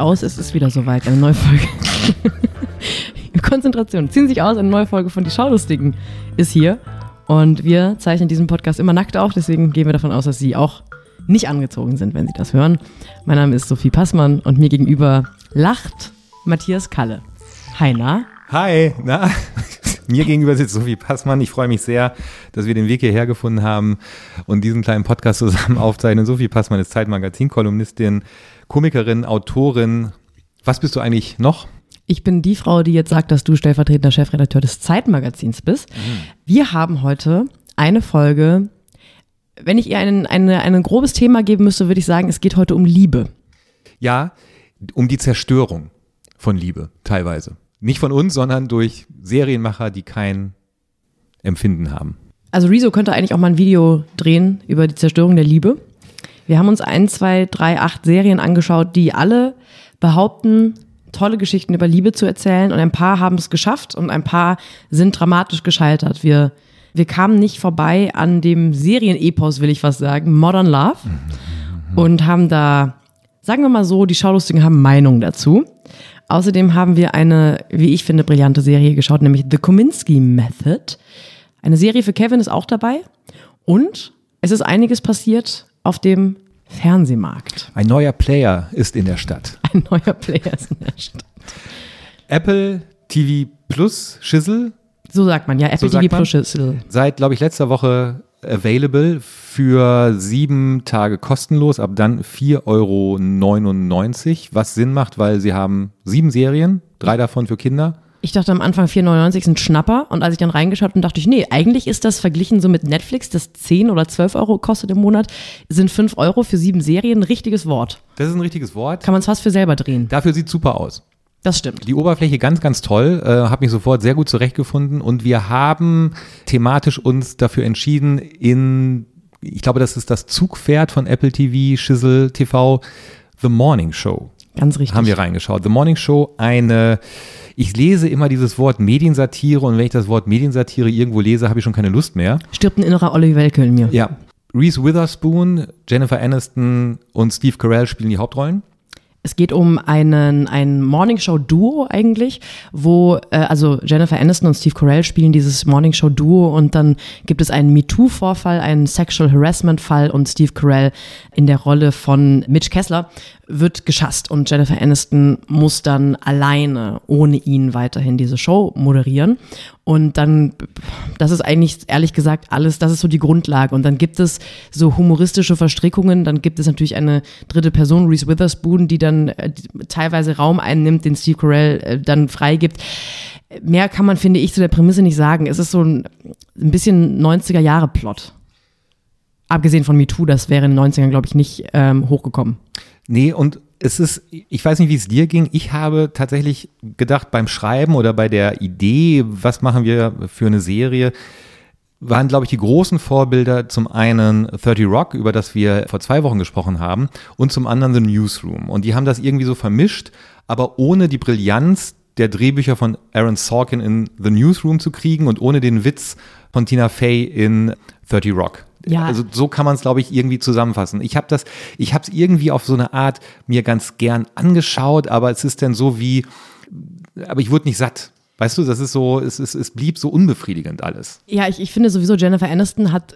Aus, es ist wieder soweit, eine neue Folge. Konzentration. Ziehen sich aus, eine neue Folge von Die Schaulustigen ist hier. Und wir zeichnen diesen Podcast immer nackt auf, deswegen gehen wir davon aus, dass Sie auch nicht angezogen sind, wenn Sie das hören. Mein Name ist Sophie Passmann und mir gegenüber lacht Matthias Kalle. Hi, na? Hi, na? Mir gegenüber sitzt Sophie Passmann. Ich freue mich sehr, dass wir den Weg hierher gefunden haben und diesen kleinen Podcast zusammen aufzeichnen. Sophie Passmann ist Zeitmagazin-Kolumnistin, Komikerin, Autorin. Was bist du eigentlich noch? Ich bin die Frau, die jetzt sagt, dass du stellvertretender Chefredakteur des Zeitmagazins bist. Mhm. Wir haben heute eine Folge. Wenn ich ihr ein, eine, ein grobes Thema geben müsste, würde ich sagen, es geht heute um Liebe. Ja, um die Zerstörung von Liebe, teilweise. Nicht von uns, sondern durch Serienmacher, die kein Empfinden haben. Also Rezo könnte eigentlich auch mal ein Video drehen über die Zerstörung der Liebe. Wir haben uns ein, zwei, drei, acht Serien angeschaut, die alle behaupten, tolle Geschichten über Liebe zu erzählen. Und ein paar haben es geschafft und ein paar sind dramatisch gescheitert. Wir, wir kamen nicht vorbei an dem Serienepos, will ich fast sagen, Modern Love. Und haben da, sagen wir mal so, die Schaulustigen haben Meinung dazu. Außerdem haben wir eine, wie ich finde, brillante Serie geschaut, nämlich The Kominsky Method. Eine Serie für Kevin ist auch dabei. Und es ist einiges passiert auf dem Fernsehmarkt. Ein neuer Player ist in der Stadt. Ein neuer Player ist in der Stadt. Apple TV Plus Schissel. So sagt man, ja, Apple so TV Plus Schissel. Seit, glaube ich, letzter Woche available für sieben Tage kostenlos, ab dann 4,99 Euro, was Sinn macht, weil sie haben sieben Serien, drei davon für Kinder. Ich dachte am Anfang 4,99 ist ein Schnapper und als ich dann reingeschaut und dachte ich, nee, eigentlich ist das verglichen so mit Netflix, das 10 oder 12 Euro kostet im Monat, sind 5 Euro für sieben Serien ein richtiges Wort. Das ist ein richtiges Wort. Kann man es fast für selber drehen. Dafür sieht super aus. Das stimmt. Die Oberfläche ganz, ganz toll, äh, habe mich sofort sehr gut zurechtgefunden und wir haben thematisch uns dafür entschieden, in, ich glaube, das ist das Zugpferd von Apple TV, Schissel TV, The Morning Show. Ganz richtig. Haben wir reingeschaut. The Morning Show, eine, ich lese immer dieses Wort Mediensatire und wenn ich das Wort Mediensatire irgendwo lese, habe ich schon keine Lust mehr. Stirbt ein innerer Olli Welke in mir. Ja. Reese Witherspoon, Jennifer Aniston und Steve Carell spielen die Hauptrollen. Es geht um einen, ein Morningshow-Duo eigentlich, wo, äh, also Jennifer Aniston und Steve Carell spielen dieses Morningshow-Duo und dann gibt es einen MeToo-Vorfall, einen Sexual Harassment-Fall und Steve Carell in der Rolle von Mitch Kessler wird geschasst und Jennifer Aniston muss dann alleine ohne ihn weiterhin diese Show moderieren. Und dann, das ist eigentlich ehrlich gesagt alles, das ist so die Grundlage. Und dann gibt es so humoristische Verstrickungen. Dann gibt es natürlich eine dritte Person, Reese Witherspoon, die dann äh, teilweise Raum einnimmt, den Steve Carell äh, dann freigibt. Mehr kann man, finde ich, zu der Prämisse nicht sagen. Es ist so ein, ein bisschen 90er-Jahre-Plot. Abgesehen von MeToo, das wäre in den 90ern, glaube ich, nicht ähm, hochgekommen. Nee, und es ist, ich weiß nicht, wie es dir ging. Ich habe tatsächlich gedacht, beim Schreiben oder bei der Idee, was machen wir für eine Serie, waren, glaube ich, die großen Vorbilder zum einen 30 Rock, über das wir vor zwei Wochen gesprochen haben, und zum anderen The Newsroom. Und die haben das irgendwie so vermischt, aber ohne die Brillanz der Drehbücher von Aaron Sorkin in The Newsroom zu kriegen und ohne den Witz von Tina Fey in 30 Rock. Ja. Also so kann man es, glaube ich, irgendwie zusammenfassen. Ich habe das, ich habe es irgendwie auf so eine Art mir ganz gern angeschaut, aber es ist dann so wie, aber ich wurde nicht satt. Weißt du, das ist so, es, es, es blieb so unbefriedigend alles. Ja, ich, ich finde sowieso, Jennifer Aniston hat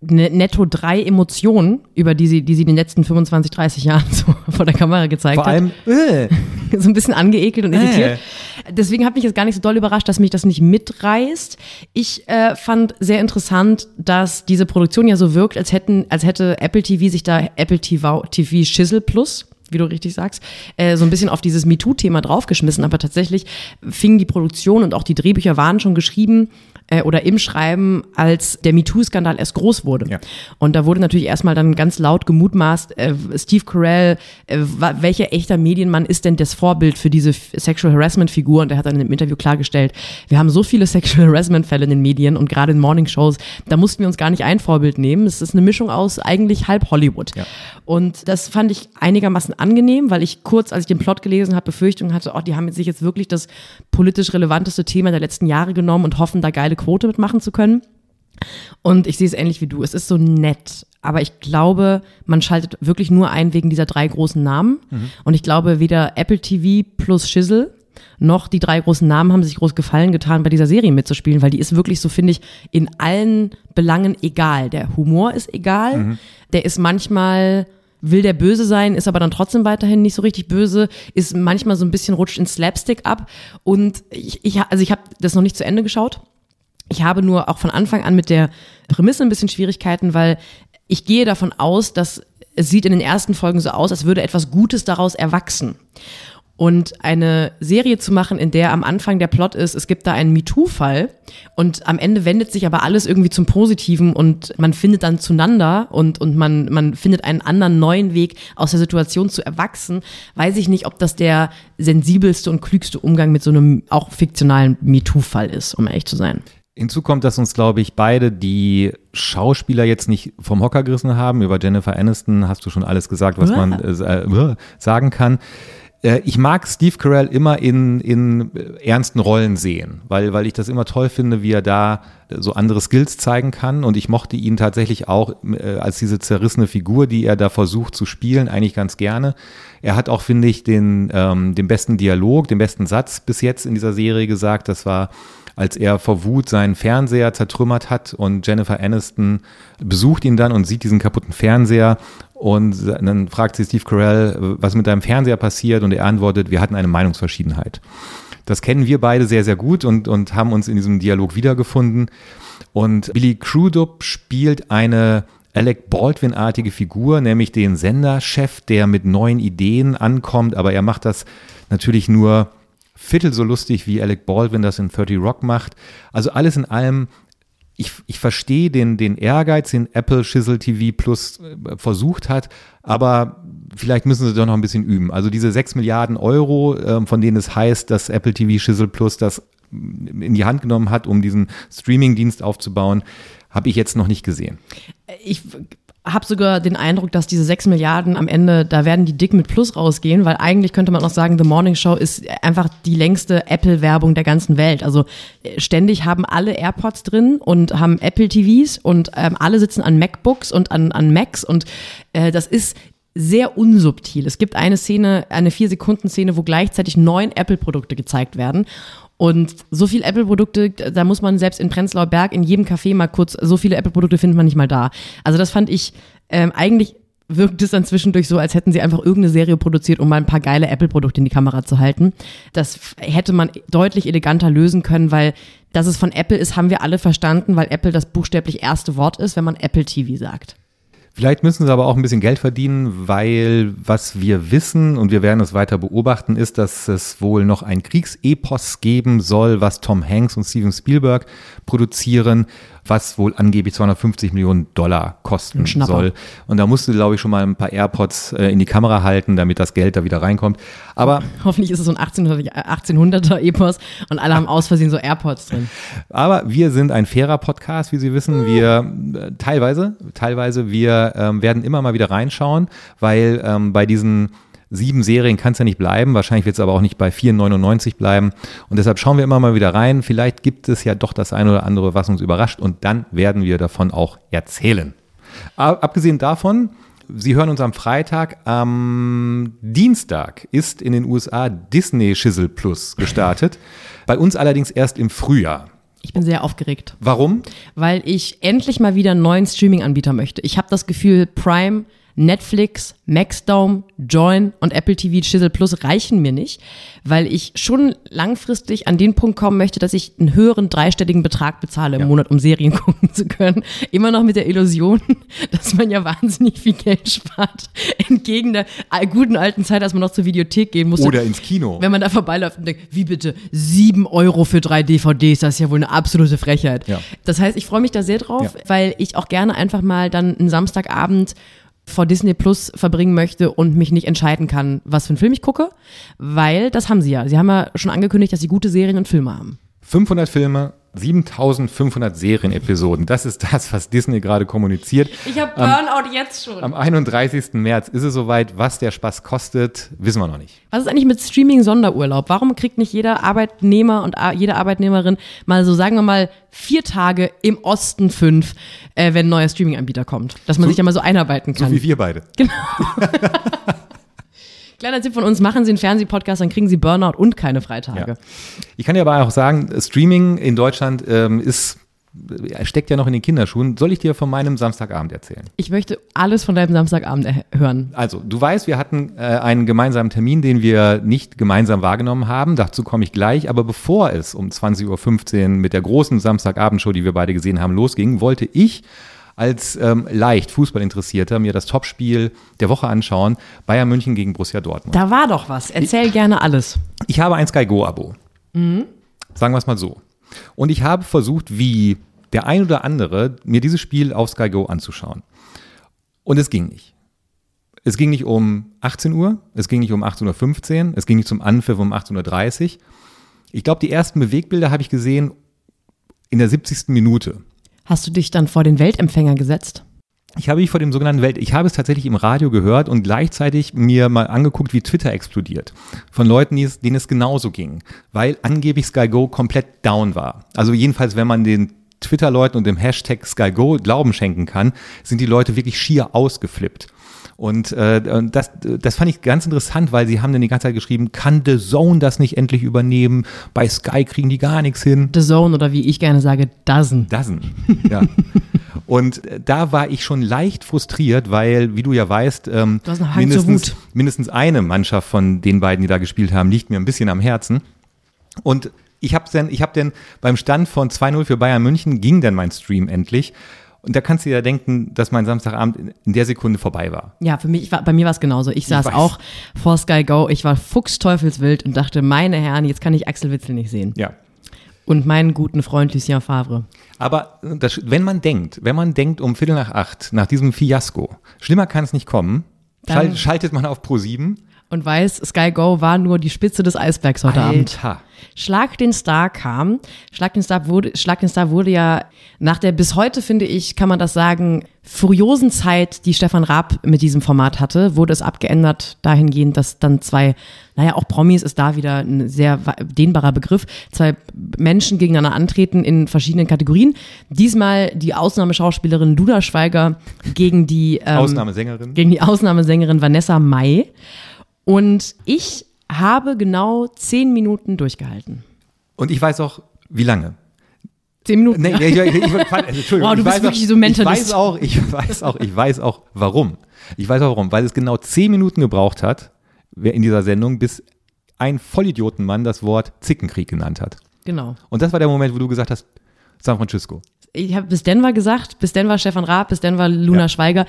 netto drei Emotionen, über die sie, die sie in den letzten 25, 30 Jahren so vor der Kamera gezeigt Vor allem, hat. Äh. so ein bisschen angeekelt und irritiert. Äh. Deswegen hat mich jetzt gar nicht so doll überrascht, dass mich das nicht mitreißt. Ich äh, fand sehr interessant, dass diese Produktion ja so wirkt, als hätten, als hätte Apple TV sich da Apple TV, TV Schissel Plus wie du richtig sagst, äh, so ein bisschen auf dieses MeToo-Thema draufgeschmissen. Aber tatsächlich fing die Produktion und auch die Drehbücher waren schon geschrieben äh, oder im Schreiben, als der MeToo-Skandal erst groß wurde. Ja. Und da wurde natürlich erstmal dann ganz laut gemutmaßt, äh, Steve Carell, äh, welcher echter Medienmann ist denn das Vorbild für diese Sexual Harassment-Figur? Und er hat dann im Interview klargestellt, wir haben so viele Sexual Harassment-Fälle in den Medien und gerade in Morning-Shows, da mussten wir uns gar nicht ein Vorbild nehmen. Es ist eine Mischung aus eigentlich halb Hollywood. Ja. Und das fand ich einigermaßen angenehm, weil ich kurz, als ich den Plot gelesen habe, Befürchtungen hatte, oh, die haben sich jetzt wirklich das politisch relevanteste Thema der letzten Jahre genommen und hoffen, da geile Quote mitmachen zu können. Und ich sehe es ähnlich wie du. Es ist so nett. Aber ich glaube, man schaltet wirklich nur ein wegen dieser drei großen Namen. Mhm. Und ich glaube, weder Apple TV plus Schissel noch die drei großen Namen haben sich groß gefallen getan, bei dieser Serie mitzuspielen, weil die ist wirklich so, finde ich, in allen Belangen egal. Der Humor ist egal. Mhm. Der ist manchmal will der böse sein, ist aber dann trotzdem weiterhin nicht so richtig böse, ist manchmal so ein bisschen rutscht in Slapstick ab und ich, ich also ich habe das noch nicht zu Ende geschaut. Ich habe nur auch von Anfang an mit der Prämisse ein bisschen Schwierigkeiten, weil ich gehe davon aus, dass es sieht in den ersten Folgen so aus, als würde etwas Gutes daraus erwachsen. Und eine Serie zu machen, in der am Anfang der Plot ist, es gibt da einen MeToo-Fall und am Ende wendet sich aber alles irgendwie zum Positiven und man findet dann zueinander und, und man, man findet einen anderen neuen Weg, aus der Situation zu erwachsen, weiß ich nicht, ob das der sensibelste und klügste Umgang mit so einem auch fiktionalen MeToo-Fall ist, um ehrlich zu sein. Hinzu kommt, dass uns, glaube ich, beide die Schauspieler jetzt nicht vom Hocker gerissen haben. Über Jennifer Aniston hast du schon alles gesagt, was man äh, äh, sagen kann. Äh, ich mag Steve Carell immer in, in ernsten Rollen sehen, weil, weil ich das immer toll finde, wie er da so andere Skills zeigen kann. Und ich mochte ihn tatsächlich auch äh, als diese zerrissene Figur, die er da versucht zu spielen, eigentlich ganz gerne. Er hat auch, finde ich, den, ähm, den besten Dialog, den besten Satz bis jetzt in dieser Serie gesagt. Das war als er vor Wut seinen Fernseher zertrümmert hat und Jennifer Aniston besucht ihn dann und sieht diesen kaputten Fernseher und dann fragt sie Steve Carell, was mit deinem Fernseher passiert und er antwortet, wir hatten eine Meinungsverschiedenheit. Das kennen wir beide sehr, sehr gut und, und haben uns in diesem Dialog wiedergefunden. Und Billy Crudup spielt eine Alec Baldwin-artige Figur, nämlich den Senderchef, der mit neuen Ideen ankommt, aber er macht das natürlich nur Viertel so lustig, wie Alec Baldwin das in 30 Rock macht. Also alles in allem, ich, ich verstehe den, den Ehrgeiz, den Apple Schissel TV Plus äh, versucht hat, aber vielleicht müssen sie doch noch ein bisschen üben. Also diese 6 Milliarden Euro, äh, von denen es heißt, dass Apple TV Schissel Plus das in die Hand genommen hat, um diesen Streaming-Dienst aufzubauen, habe ich jetzt noch nicht gesehen. Ich habe sogar den Eindruck, dass diese 6 Milliarden am Ende, da werden die dick mit Plus rausgehen, weil eigentlich könnte man auch sagen, The Morning Show ist einfach die längste Apple-Werbung der ganzen Welt. Also äh, ständig haben alle AirPods drin und haben Apple TVs und ähm, alle sitzen an MacBooks und an, an Macs und äh, das ist sehr unsubtil. Es gibt eine Szene, eine vier Sekunden Szene, wo gleichzeitig neun Apple-Produkte gezeigt werden. Und so viele Apple-Produkte, da muss man selbst in Prenzlauer Berg in jedem Café mal kurz, so viele Apple-Produkte findet man nicht mal da. Also das fand ich ähm, eigentlich wirkt es dann zwischendurch so, als hätten sie einfach irgendeine Serie produziert, um mal ein paar geile Apple-Produkte in die Kamera zu halten. Das hätte man deutlich eleganter lösen können, weil dass es von Apple ist, haben wir alle verstanden, weil Apple das buchstäblich erste Wort ist, wenn man Apple TV sagt. Vielleicht müssen sie aber auch ein bisschen Geld verdienen, weil was wir wissen und wir werden es weiter beobachten, ist, dass es wohl noch ein Kriegsepos geben soll, was Tom Hanks und Steven Spielberg produzieren was wohl angeblich 250 Millionen Dollar kosten soll. Und da musst du, glaube ich, schon mal ein paar AirPods äh, in die Kamera halten, damit das Geld da wieder reinkommt. Aber hoffentlich ist es so ein 1800er Epos und alle haben aus Versehen so AirPods drin. Aber wir sind ein fairer Podcast, wie Sie wissen. Wir äh, teilweise, teilweise, wir ähm, werden immer mal wieder reinschauen, weil ähm, bei diesen sieben Serien kann es ja nicht bleiben. Wahrscheinlich wird es aber auch nicht bei 4,99 bleiben. Und deshalb schauen wir immer mal wieder rein. Vielleicht gibt es ja doch das eine oder andere, was uns überrascht. Und dann werden wir davon auch erzählen. Abgesehen davon, Sie hören uns am Freitag. Am Dienstag ist in den USA Disney Schissel Plus gestartet. Bei uns allerdings erst im Frühjahr. Ich bin sehr aufgeregt. Warum? Weil ich endlich mal wieder einen neuen Streaming-Anbieter möchte. Ich habe das Gefühl, Prime Netflix, Maxdome, Join und Apple TV Chisel Plus reichen mir nicht, weil ich schon langfristig an den Punkt kommen möchte, dass ich einen höheren dreistelligen Betrag bezahle im ja. Monat, um Serien gucken zu können. Immer noch mit der Illusion, dass man ja wahnsinnig viel Geld spart. Entgegen der guten alten Zeit, als man noch zur Videothek gehen musste. Oder ins Kino. Wenn man da vorbeiläuft und denkt, wie bitte, sieben Euro für drei DVDs, das ist ja wohl eine absolute Frechheit. Ja. Das heißt, ich freue mich da sehr drauf, ja. weil ich auch gerne einfach mal dann einen Samstagabend vor Disney Plus verbringen möchte und mich nicht entscheiden kann, was für einen Film ich gucke, weil das haben sie ja. Sie haben ja schon angekündigt, dass sie gute Serien und Filme haben. 500 Filme, 7500 Serienepisoden. Das ist das, was Disney gerade kommuniziert. Ich habe Burnout jetzt schon. Am 31. März ist es soweit. Was der Spaß kostet, wissen wir noch nicht. Was ist eigentlich mit Streaming-Sonderurlaub? Warum kriegt nicht jeder Arbeitnehmer und jede Arbeitnehmerin mal so, sagen wir mal, vier Tage im Osten fünf, äh, wenn ein neuer Streaming-Anbieter kommt? Dass man so, sich ja mal so einarbeiten kann. So wie wir beide. Genau. Kleiner Tipp von uns, machen Sie einen Fernsehpodcast, dann kriegen Sie Burnout und keine Freitage. Ja. Ich kann dir aber auch sagen, Streaming in Deutschland ähm, ist steckt ja noch in den Kinderschuhen. Soll ich dir von meinem Samstagabend erzählen? Ich möchte alles von deinem Samstagabend hören. Also, du weißt, wir hatten äh, einen gemeinsamen Termin, den wir nicht gemeinsam wahrgenommen haben. Dazu komme ich gleich. Aber bevor es um 20.15 Uhr mit der großen Samstagabendshow, die wir beide gesehen haben, losging, wollte ich als ähm, leicht Fußballinteressierter mir das Topspiel der Woche anschauen. Bayern München gegen Borussia Dortmund. Da war doch was. Erzähl ich, gerne alles. Ich habe ein Sky Go-Abo. Mhm. Sagen wir es mal so. Und ich habe versucht, wie der ein oder andere, mir dieses Spiel auf Sky Go anzuschauen. Und es ging nicht. Es ging nicht um 18 Uhr, es ging nicht um 18.15 Uhr, es ging nicht zum Anpfiff um 18.30 Uhr. Ich glaube, die ersten Bewegbilder habe ich gesehen in der 70. Minute. Hast du dich dann vor den Weltempfänger gesetzt? Ich habe mich vor dem sogenannten Welt, ich habe es tatsächlich im Radio gehört und gleichzeitig mir mal angeguckt, wie Twitter explodiert. Von Leuten, denen es genauso ging, weil angeblich Sky Go komplett down war. Also jedenfalls, wenn man den Twitter-Leuten und dem Hashtag Sky Go Glauben schenken kann, sind die Leute wirklich schier ausgeflippt. Und äh, das, das fand ich ganz interessant, weil sie haben dann die ganze Zeit geschrieben, kann The Zone das nicht endlich übernehmen? Bei Sky kriegen die gar nichts hin. The Zone oder wie ich gerne sage, Dozen. Dozen, ja. Und äh, da war ich schon leicht frustriert, weil, wie du ja weißt, ähm, mindestens, mindestens eine Mannschaft von den beiden, die da gespielt haben, liegt mir ein bisschen am Herzen. Und ich habe dann, ich habe dann beim Stand von 2-0 für Bayern München ging dann mein Stream endlich. Und da kannst du ja denken, dass mein Samstagabend in der Sekunde vorbei war. Ja, für mich, war, bei mir war es genauso. Ich saß ich auch vor Sky Go. Ich war fuchsteufelswild und dachte, meine Herren, jetzt kann ich Axel Witzel nicht sehen. Ja. Und meinen guten Freund Lucien Favre. Aber das, wenn man denkt, wenn man denkt um Viertel nach acht, nach diesem Fiasko, schlimmer kann es nicht kommen, schalt, schaltet man auf Pro 7 und weiß, Sky Go war nur die Spitze des Eisbergs heute Alter. Abend. Schlag den Star kam. Schlag den Star wurde, Schlag den Star wurde ja nach der bis heute, finde ich, kann man das sagen, furiosen Zeit, die Stefan Raab mit diesem Format hatte, wurde es abgeändert dahingehend, dass dann zwei, naja, auch Promis ist da wieder ein sehr dehnbarer Begriff, zwei Menschen gegeneinander antreten in verschiedenen Kategorien. Diesmal die Ausnahmeschauspielerin Luda Schweiger gegen die ähm, Ausnahmesängerin. Gegen die Ausnahmesängerin Vanessa May. Und ich habe genau zehn Minuten durchgehalten. Und ich weiß auch, wie lange. Zehn Minuten. Nee, ich, ich, ich, Entschuldigung. Wow, du bist wirklich auch, so Mentalist. Ich weiß auch, ich weiß auch, ich weiß auch, warum. Ich weiß auch warum, weil es genau zehn Minuten gebraucht hat, in dieser Sendung, bis ein Vollidiotenmann das Wort Zickenkrieg genannt hat. Genau. Und das war der Moment, wo du gesagt hast, San Francisco ich habe bis Denver gesagt, bis Denver Stefan Raab, bis Denver Luna ja. Schweiger.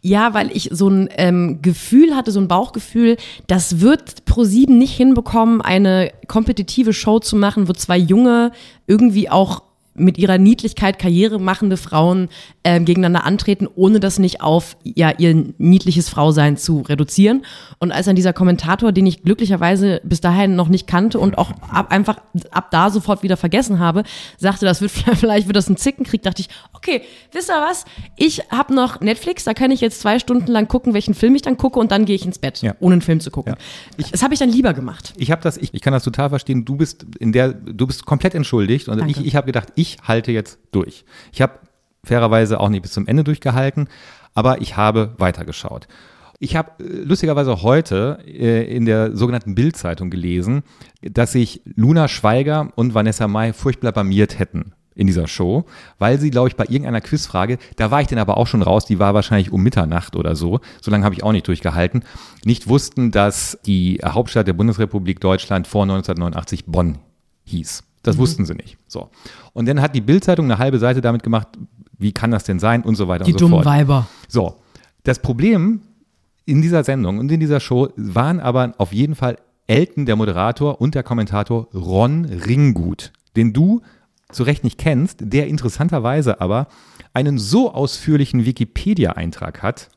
Ja, weil ich so ein ähm, Gefühl hatte, so ein Bauchgefühl, das wird Pro7 nicht hinbekommen, eine kompetitive Show zu machen, wo zwei junge, irgendwie auch mit ihrer Niedlichkeit Karriere machende Frauen äh, gegeneinander antreten, ohne das nicht auf ja, ihr niedliches Frausein zu reduzieren. Und als dann dieser Kommentator, den ich glücklicherweise bis dahin noch nicht kannte und auch ab, einfach ab da sofort wieder vergessen habe, sagte, das wird vielleicht wird das ein Zickenkrieg, dachte ich, okay, wisst ihr was? Ich habe noch Netflix, da kann ich jetzt zwei Stunden lang gucken, welchen Film ich dann gucke und dann gehe ich ins Bett, ja. ohne einen Film zu gucken. Ja. Ich, das habe ich dann lieber gemacht. Ich habe das, ich, ich kann das total verstehen. Du bist in der, du bist komplett entschuldigt und Danke. ich, ich habe gedacht, ich halte jetzt durch. Ich habe fairerweise auch nicht bis zum Ende durchgehalten, aber ich habe weitergeschaut. Ich habe äh, lustigerweise heute äh, in der sogenannten Bild-Zeitung gelesen, dass sich Luna Schweiger und Vanessa Mai furchtbar blamiert hätten in dieser Show, weil sie, glaube ich, bei irgendeiner Quizfrage, da war ich dann aber auch schon raus, die war wahrscheinlich um Mitternacht oder so, so lange habe ich auch nicht durchgehalten, nicht wussten, dass die Hauptstadt der Bundesrepublik Deutschland vor 1989 Bonn hieß. Das mhm. wussten sie nicht. So. Und dann hat die Bildzeitung eine halbe Seite damit gemacht, wie kann das denn sein und so weiter die und so fort. Die dummen Weiber. So. Das Problem in dieser Sendung und in dieser Show waren aber auf jeden Fall Elton, der Moderator und der Kommentator Ron Ringgut, den du zu Recht nicht kennst, der interessanterweise aber einen so ausführlichen Wikipedia-Eintrag hat,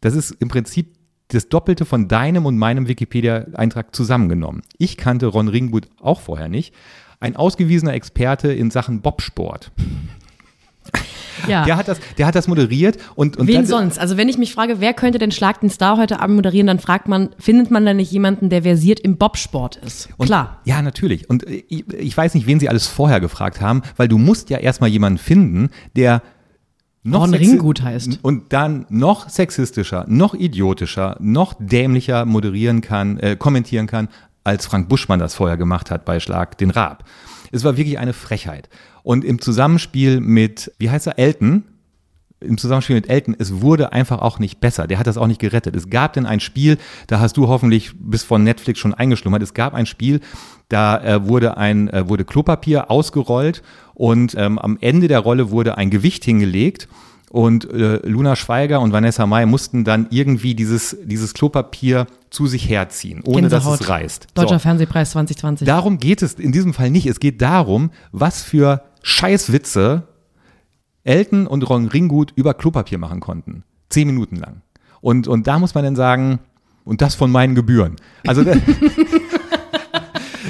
das ist im Prinzip das Doppelte von deinem und meinem Wikipedia-Eintrag zusammengenommen. Ich kannte Ron Ringgut auch vorher nicht, ein ausgewiesener Experte in Sachen Bobsport. Ja. Der, hat das, der hat das moderiert und, und Wen sonst? Also wenn ich mich frage, wer könnte denn Schlag den Star heute Abend moderieren, dann fragt man, findet man da nicht jemanden, der versiert im Bobsport ist? Und, Klar. Ja, natürlich. Und ich, ich weiß nicht, wen sie alles vorher gefragt haben, weil du musst ja erstmal jemanden finden, der noch Ron Ringgut heißt. Und dann noch sexistischer, noch idiotischer, noch dämlicher moderieren kann, äh, kommentieren kann, als Frank Buschmann das vorher gemacht hat bei Schlag den Raab. Es war wirklich eine Frechheit. Und im Zusammenspiel mit, wie heißt er, Elton, im Zusammenspiel mit Elton, es wurde einfach auch nicht besser. Der hat das auch nicht gerettet. Es gab denn ein Spiel, da hast du hoffentlich bis von Netflix schon eingeschlummert. Es gab ein Spiel, da äh, wurde ein äh, wurde Klopapier ausgerollt und ähm, am Ende der Rolle wurde ein Gewicht hingelegt und äh, Luna Schweiger und Vanessa Mai mussten dann irgendwie dieses dieses Klopapier zu sich herziehen, ohne dass Gänsehaut. es reißt. Deutscher So. Fernsehpreis 2020. Darum geht es in diesem Fall nicht. Es geht darum, was für Scheißwitze Elton und Ron Ringgut über Klopapier machen konnten. Zehn Minuten lang. Und, und da muss man dann sagen, und das von meinen Gebühren. Also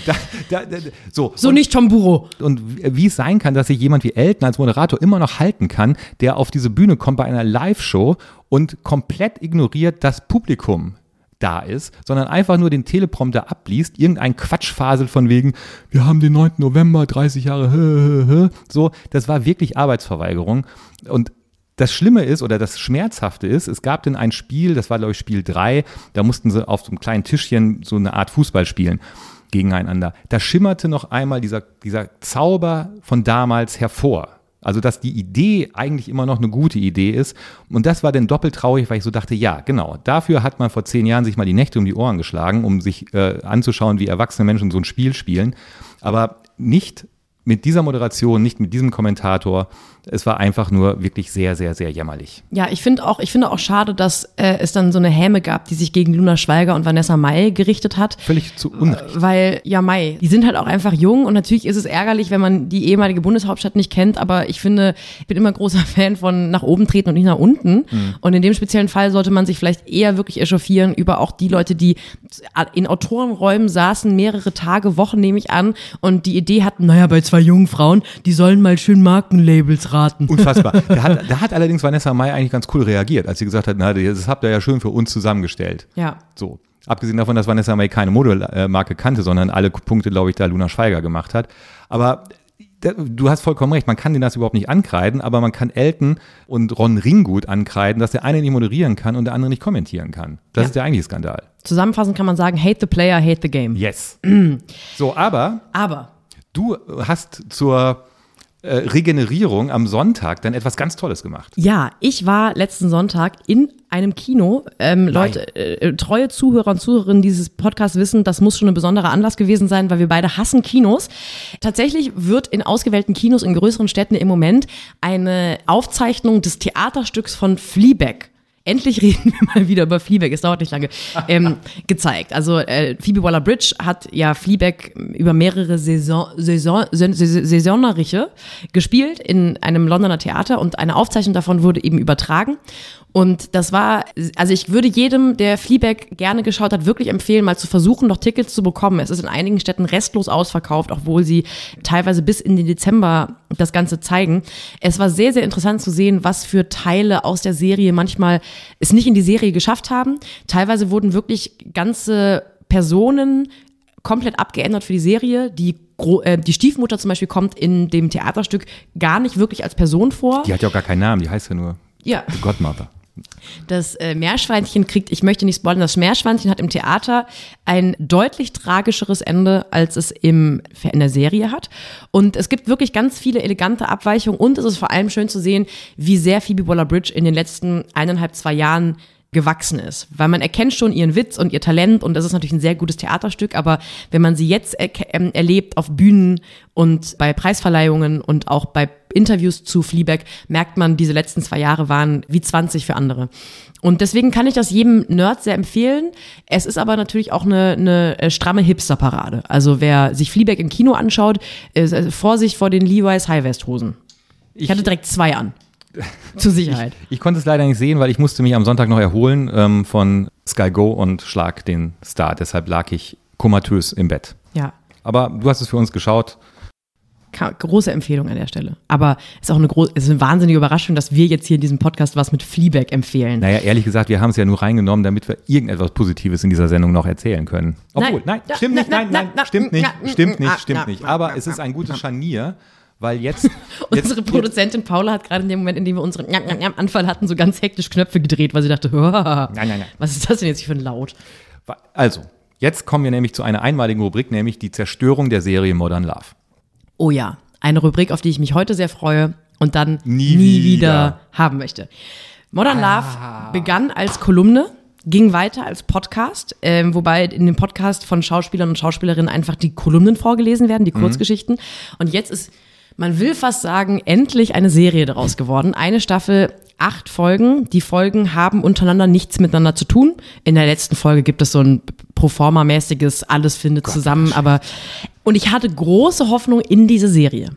da, da, da, so. so und, nicht Tom Buro. und wie es sein kann, dass sich jemand wie Elton als Moderator immer noch halten kann, der auf diese Bühne kommt bei einer Live-Show und komplett ignoriert das Publikum da ist, sondern einfach nur den Teleprompter abliest, irgendein Quatschfasel von wegen, wir haben den 9. November, 30 Jahre, hö, hö, hö. so, das war wirklich Arbeitsverweigerung und das Schlimme ist oder das Schmerzhafte ist, es gab denn ein Spiel, das war glaube ich Spiel 3, da mussten sie auf so einem kleinen Tischchen so eine Art Fußball spielen gegeneinander. Da schimmerte noch einmal dieser, dieser Zauber von damals hervor. Also, dass die Idee eigentlich immer noch eine gute Idee ist. Und das war dann doppelt traurig, weil ich so dachte, ja, genau, dafür hat man vor zehn Jahren sich mal die Nächte um die Ohren geschlagen, um sich äh, anzuschauen, wie erwachsene Menschen so ein Spiel spielen. Aber nicht mit dieser Moderation, nicht mit diesem Kommentator. Es war einfach nur wirklich sehr, sehr, sehr jämmerlich. Ja, ich finde auch, ich finde auch schade, dass äh, es dann so eine Häme gab, die sich gegen Luna Schweiger und Vanessa Mai gerichtet hat. Völlig zu Unrecht. Weil, ja, Mai, die sind halt auch einfach jung und natürlich ist es ärgerlich, wenn man die ehemalige Bundeshauptstadt nicht kennt, aber ich finde, ich bin immer großer Fan von nach oben treten und nicht nach unten. Und in dem speziellen Fall sollte man sich vielleicht eher wirklich echauffieren über auch die Leute, die in Autorenräumen saßen, mehrere Tage, Wochen nehme ich an, und die Idee hatten, naja, bei zwei jungen Frauen, die sollen mal schön Markenlabels raten. Unfassbar. Da hat, da hat allerdings Vanessa Mai eigentlich ganz cool reagiert, als sie gesagt hat, na, das habt ihr ja schön für uns zusammengestellt. Ja. So. Abgesehen davon, dass Vanessa May keine Modemarke kannte, sondern alle Punkte, glaube ich, da Luna Schweiger gemacht hat. Aber du hast vollkommen recht, man kann den das überhaupt nicht ankreiden, aber man kann Elton und Ron Ringgut ankreiden, dass der eine nicht moderieren kann und der andere nicht kommentieren kann. Das Ja. ist der eigentliche Skandal. Zusammenfassend kann man sagen, hate the player, hate the game. Yes. so, aber Aber du hast zur Regenerierung am Sonntag dann etwas ganz Tolles gemacht. Ja, ich war letzten Sonntag in einem Kino. Ähm, Leute, äh, treue Zuhörer und Zuhörerinnen dieses Podcasts wissen, das muss schon ein besonderer Anlass gewesen sein, weil wir beide hassen Kinos. Tatsächlich wird in ausgewählten Kinos in größeren Städten im Moment eine Aufzeichnung des Theaterstücks von Fleabag endlich reden wir mal wieder über Fleabag, es dauert nicht lange, ähm, gezeigt. Also äh, Phoebe Waller-Bridge hat ja Fleabag über mehrere Saison, Saison, gespielt in einem Londoner Theater und eine Aufzeichnung davon wurde eben übertragen. Und das war, also ich würde jedem, der Fleabag gerne geschaut hat, wirklich empfehlen, mal zu versuchen, noch Tickets zu bekommen. Es ist in einigen Städten restlos ausverkauft, obwohl sie teilweise bis in den Dezember das Ganze zeigen. Es war sehr, sehr interessant zu sehen, was für Teile aus der Serie manchmal es nicht in die Serie geschafft haben. Teilweise wurden wirklich ganze Personen komplett abgeändert für die Serie. Die, äh, die Stiefmutter zum Beispiel kommt in dem Theaterstück gar nicht wirklich als Person vor. Die hat ja auch gar keinen Namen, die heißt ja nur Ja. Godmother. Das äh, Meerschweinchen kriegt, ich möchte nicht spoilern, das Meerschweinchen hat im Theater ein deutlich tragischeres Ende, als es im, in der Serie hat. Und es gibt wirklich ganz viele elegante Abweichungen und es ist vor allem schön zu sehen, wie sehr Phoebe Waller-Bridge in den letzten eineinhalb, zwei Jahren gewachsen ist. Weil man erkennt schon ihren Witz und ihr Talent und das ist natürlich ein sehr gutes Theaterstück, aber wenn man sie jetzt er ähm, erlebt auf Bühnen und bei Preisverleihungen und auch bei Interviews zu Fleabag, merkt man, diese letzten zwei Jahre waren wie 20 für andere. Und deswegen kann ich das jedem Nerd sehr empfehlen. Es ist aber natürlich auch eine, eine äh, stramme Hipster-Parade. Also wer sich Fleabag im Kino anschaut, äh, Vorsicht vor den Levi's Highwest-Hosen. Ich hatte direkt zwei an. Zur Sicherheit. Ich, ich konnte es leider nicht sehen, weil ich musste mich am Sonntag noch erholen ähm, von Sky Go und Schlag den Star. Deshalb lag ich komatös im Bett. Ja. Aber du hast es für uns geschaut. Große Empfehlung an der Stelle. Aber es ist auch eine, große, ist eine wahnsinnige Überraschung, dass wir jetzt hier in diesem Podcast was mit Fleabag empfehlen. Naja, ehrlich gesagt, wir haben es ja nur reingenommen, damit wir irgendetwas Positives in dieser Sendung noch erzählen können. Obwohl, nein, nein stimmt nicht, nein, nein, stimmt nicht, stimmt nicht, stimmt nicht. Aber es ist ein gutes Scharnier, weil jetzt. Unsere jetzt, Produzentin Paula hat gerade in dem Moment, in dem wir unseren Anfall hatten, so ganz hektisch Knöpfe gedreht, weil sie dachte, nein, nein, nein. was ist das denn jetzt für ein Laut? Also, jetzt kommen wir nämlich zu einer einmaligen Rubrik, nämlich die Zerstörung der Serie Modern Love. Oh ja, eine Rubrik, auf die ich mich heute sehr freue und dann nie, nie wieder. wieder. haben möchte. Modern ah. Love begann als Kolumne ging weiter als Podcast, äh, wobei in dem Podcast von Schauspielern und Schauspielerinnen einfach die Kolumnen vorgelesen werden, die mhm. Kurzgeschichten. Mhm. Und jetzt ist man will fast sagen, endlich eine Serie daraus geworden. Eine Staffel, acht Folgen. Die Folgen haben untereinander nichts miteinander zu tun. In der letzten Folge gibt es so ein Proforma-mäßiges, alles findet Gott, zusammen, aber und ich hatte große Hoffnung in diese Serie.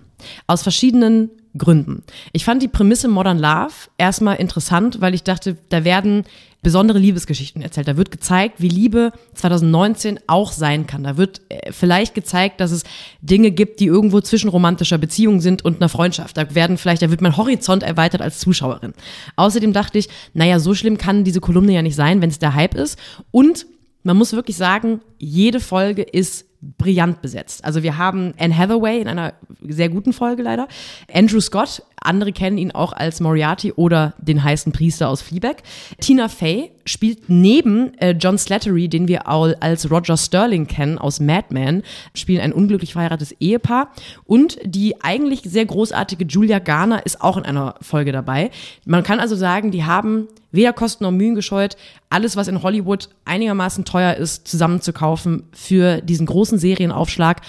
Aus verschiedenen Gründen. Ich fand die Prämisse Modern Love erstmal interessant, weil ich dachte, da werden besondere Liebesgeschichten erzählt. Da wird gezeigt, wie Liebe 2019 auch sein kann. Da wird äh, vielleicht gezeigt, dass es Dinge gibt, die irgendwo zwischen romantischer Beziehung sind und einer Freundschaft. Da werden vielleicht, da wird mein Horizont erweitert als Zuschauerin. Außerdem dachte ich, naja, so schlimm kann diese Kolumne ja nicht sein, wenn es der Hype ist. Und man muss wirklich sagen, jede Folge ist brillant besetzt. Also wir haben Anne Hathaway in einer sehr guten Folge leider, Andrew Scott, andere kennen ihn auch als Moriarty oder den heißen Priester aus Fleabag. Tina Fey spielt neben äh, John Slattery, den wir auch als Roger Sterling kennen aus Mad Men, spielen ein unglücklich verheiratetes Ehepaar und die eigentlich sehr großartige Julia Garner ist auch in einer Folge dabei. Man kann also sagen, die haben weder Kosten noch Mühen gescheut, alles, was in Hollywood einigermaßen teuer ist, zusammenzukaufen für diesen großen Serienaufschlag.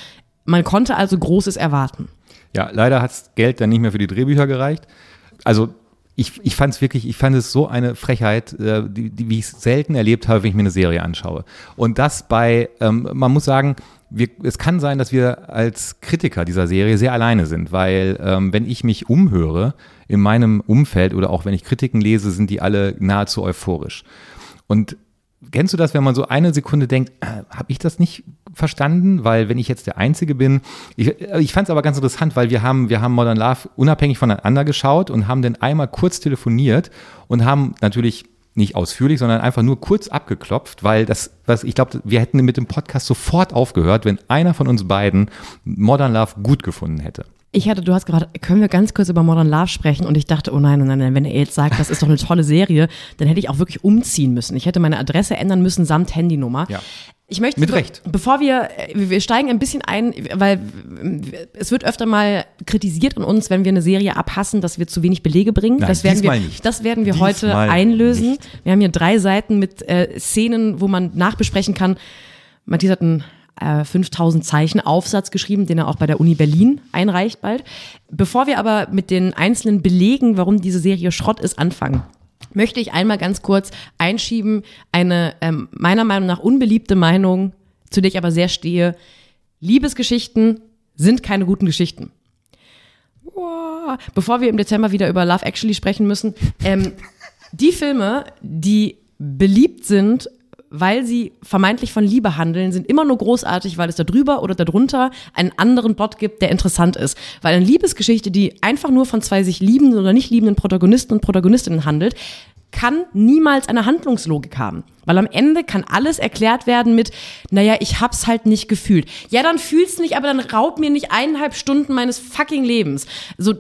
Man konnte also Großes erwarten. Ja, leider hat Geld dann nicht mehr für die Drehbücher gereicht. Also ich, ich fand es wirklich, ich fand es so eine Frechheit, äh, die, die, wie ich selten erlebt habe, wenn ich mir eine Serie anschaue. Und das bei, ähm, man muss sagen, wir, es kann sein, dass wir als Kritiker dieser Serie sehr alleine sind, weil ähm, wenn ich mich umhöre in meinem Umfeld oder auch wenn ich Kritiken lese, sind die alle nahezu euphorisch. Und kennst du das, wenn man so eine Sekunde denkt, äh, habe ich das nicht verstanden? Weil wenn ich jetzt der Einzige bin, ich, äh, ich fand es aber ganz interessant, weil wir haben, wir haben Modern Love unabhängig voneinander geschaut und haben dann einmal kurz telefoniert und haben natürlich nicht ausführlich, sondern einfach nur kurz abgeklopft, weil das, was ich glaube, wir hätten mit dem Podcast sofort aufgehört, wenn einer von uns beiden Modern Love gut gefunden hätte. Ich hatte, du hast gerade, können wir ganz kurz über Modern Love sprechen? Und ich dachte, oh nein, oh nein, nein, wenn er jetzt sagt, das ist doch eine tolle Serie, dann hätte ich auch wirklich umziehen müssen. Ich hätte meine Adresse ändern müssen samt Handynummer. Ja. Ich möchte, Mit Recht. bevor wir, wir steigen ein bisschen ein, weil es wird öfter mal kritisiert an uns, wenn wir eine Serie abhassen, dass wir zu wenig Belege bringen. Nein, das werden wir, nicht. das werden wir heute einlösen. Nicht. Wir haben hier drei Seiten mit äh, Szenen, wo man nachbesprechen kann. Matthias hat einen äh, 5000 Zeichen Aufsatz geschrieben, den er auch bei der Uni Berlin einreicht bald. Bevor wir aber mit den einzelnen Belegen, warum diese Serie Schrott ist, anfangen, möchte ich einmal ganz kurz einschieben, eine ähm, meiner Meinung nach unbeliebte Meinung, zu der ich aber sehr stehe. Liebesgeschichten sind keine guten Geschichten. Bevor wir im Dezember wieder über Love Actually sprechen müssen, ähm, die Filme, die beliebt sind weil sie vermeintlich von Liebe handeln, sind immer nur großartig, weil es da drüber oder darunter einen anderen Plot gibt, der interessant ist. Weil eine Liebesgeschichte, die einfach nur von zwei sich liebenden oder nicht liebenden Protagonisten und Protagonistinnen handelt, kann niemals eine Handlungslogik haben. Weil am Ende kann alles erklärt werden mit, naja, ich hab's halt nicht gefühlt. Ja, dann fühlst nicht, aber dann raub mir nicht eineinhalb Stunden meines fucking Lebens. So,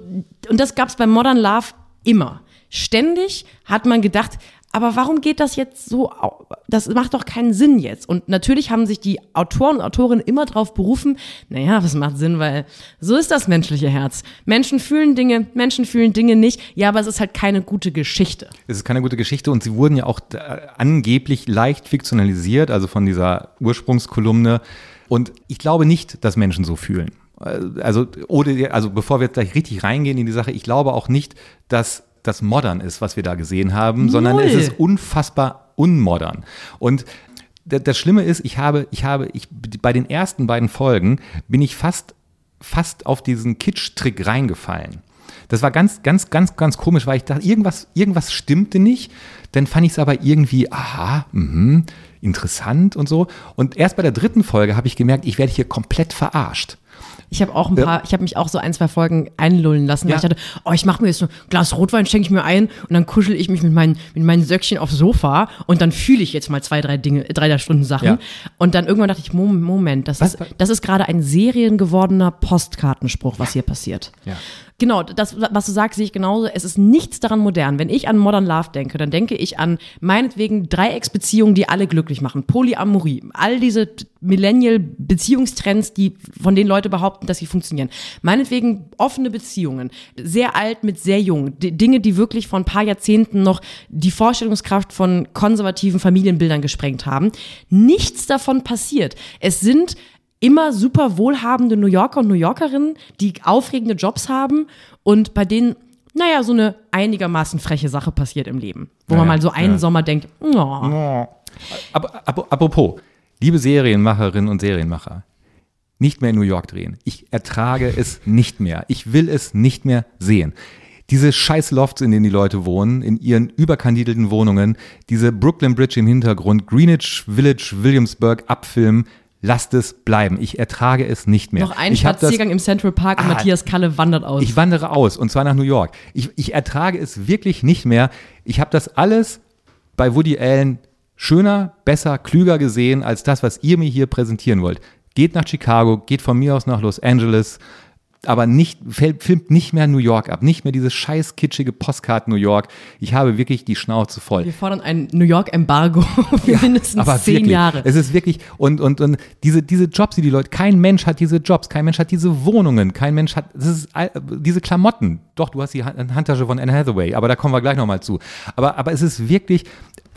und das gab's bei Modern Love immer. Ständig hat man gedacht, aber warum geht das jetzt so? Das macht doch keinen Sinn jetzt. Und natürlich haben sich die Autoren und Autorinnen immer darauf berufen, naja, was macht Sinn, weil so ist das menschliche Herz. Menschen fühlen Dinge, Menschen fühlen Dinge nicht. Ja, aber es ist halt keine gute Geschichte. Es ist keine gute Geschichte und sie wurden ja auch angeblich leicht fiktionalisiert, also von dieser Ursprungskolumne. Und ich glaube nicht, dass Menschen so fühlen. Also, oder, also bevor wir jetzt gleich richtig reingehen in die Sache, ich glaube auch nicht, dass das modern ist, was wir da gesehen haben, Null. sondern es ist unfassbar unmodern. Und das Schlimme ist, ich habe, ich habe, ich, bei den ersten beiden Folgen bin ich fast, fast auf diesen Kitsch-Trick reingefallen. Das war ganz, ganz, ganz, ganz komisch, weil ich dachte, irgendwas, irgendwas stimmte nicht. Dann fand ich es aber irgendwie, aha, mh, interessant und so. Und erst bei der dritten Folge habe ich gemerkt, ich werde hier komplett verarscht. Ich habe auch ein paar, ja. ich habe mich auch so ein, zwei Folgen einlullen lassen, weil ja. ich dachte, oh, ich mache mir jetzt so ein Glas Rotwein, schenke ich mir ein und dann kuschel ich mich mit meinen, mit meinen Söckchen aufs Sofa und dann fühle ich jetzt mal zwei, drei Dinge, drei, drei Stunden Sachen. Ja. Und dann irgendwann dachte ich, Moment, das was? ist, das ist gerade ein seriengewordener Postkartenspruch, was hier passiert. Genau, das, was du sagst, sehe ich genauso. Es ist nichts daran modern. Wenn ich an Modern Love denke, dann denke ich an meinetwegen Dreiecksbeziehungen, die alle glücklich machen. Polyamorie. All diese Millennial-Beziehungstrends, die, von denen Leute behaupten, dass sie funktionieren. Meinetwegen offene Beziehungen. Sehr alt mit sehr jung. D Dinge, die wirklich vor ein paar Jahrzehnten noch die Vorstellungskraft von konservativen Familienbildern gesprengt haben. Nichts davon passiert. Es sind immer super wohlhabende New Yorker und New Yorkerinnen, die aufregende Jobs haben und bei denen, naja, so eine einigermaßen freche Sache passiert im Leben. Wo naja, man mal so einen ja. Sommer denkt, oh. oh. Aber, apropos, liebe Serienmacherinnen und Serienmacher, nicht mehr in New York drehen. Ich ertrage es nicht mehr. Ich will es nicht mehr sehen diese scheiß Lofts, in denen die Leute wohnen, in ihren überkandidelten Wohnungen, diese Brooklyn Bridge im Hintergrund, Greenwich Village, Williamsburg abfilmen, lasst es bleiben. Ich ertrage es nicht mehr. Noch ein Spaziergang das, im Central Park und ah, Matthias Kalle wandert aus. Ich wandere aus und zwar nach New York. Ich, ich ertrage es wirklich nicht mehr. Ich habe das alles bei Woody Allen schöner, besser, klüger gesehen als das, was ihr mir hier präsentieren wollt. Geht nach Chicago, geht von mir aus nach Los Angeles, aber nicht, filmt nicht mehr New York ab, nicht mehr dieses scheiß kitschige Postcard New York. Ich habe wirklich die Schnauze voll. Wir fordern ein New York-Embargo für ja, mindestens zehn wirklich, Jahre. Es ist wirklich, und, und, und diese, diese Jobs, die die Leute, kein Mensch hat diese Jobs, kein Mensch hat diese Wohnungen, kein Mensch hat, das ist, diese Klamotten. Doch, du hast die Handtasche von Anne Hathaway, aber da kommen wir gleich nochmal zu. Aber, aber es ist wirklich,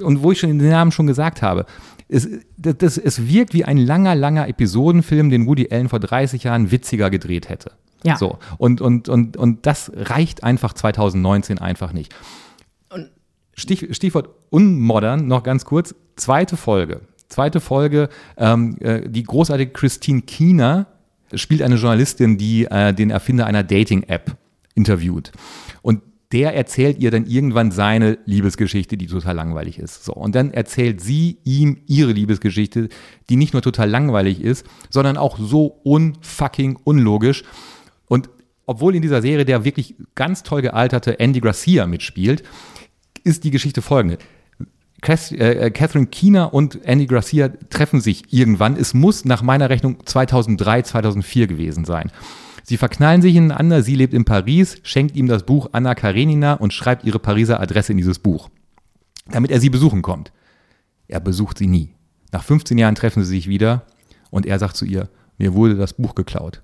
und wo ich schon den Namen schon gesagt habe, es, das, es wirkt wie ein langer, langer Episodenfilm, den Woody Allen vor 30 Jahren witziger gedreht hätte. Ja. So. Und, und, und, und das reicht einfach 2019 einfach nicht. Stich, Stichwort unmodern, noch ganz kurz. Zweite Folge. Zweite Folge, ähm, äh, die großartige Christine Kiener spielt eine Journalistin, die äh, den Erfinder einer Dating-App interviewt. Und der erzählt ihr dann irgendwann seine Liebesgeschichte, die total langweilig ist. So, und dann erzählt sie ihm ihre Liebesgeschichte, die nicht nur total langweilig ist, sondern auch so unfucking unlogisch. Obwohl in dieser Serie der wirklich ganz toll gealterte Andy Garcia mitspielt, ist die Geschichte folgende. Äh, Catherine Keener und Andy Garcia treffen sich irgendwann. Es muss nach meiner Rechnung 2003, 2004 gewesen sein. Sie verknallen sich ineinander, sie lebt in Paris, schenkt ihm das Buch Anna Karenina und schreibt ihre Pariser Adresse in dieses Buch, damit er sie besuchen kommt. Er besucht sie nie. Nach 15 Jahren treffen sie sich wieder und er sagt zu ihr, mir wurde das Buch geklaut.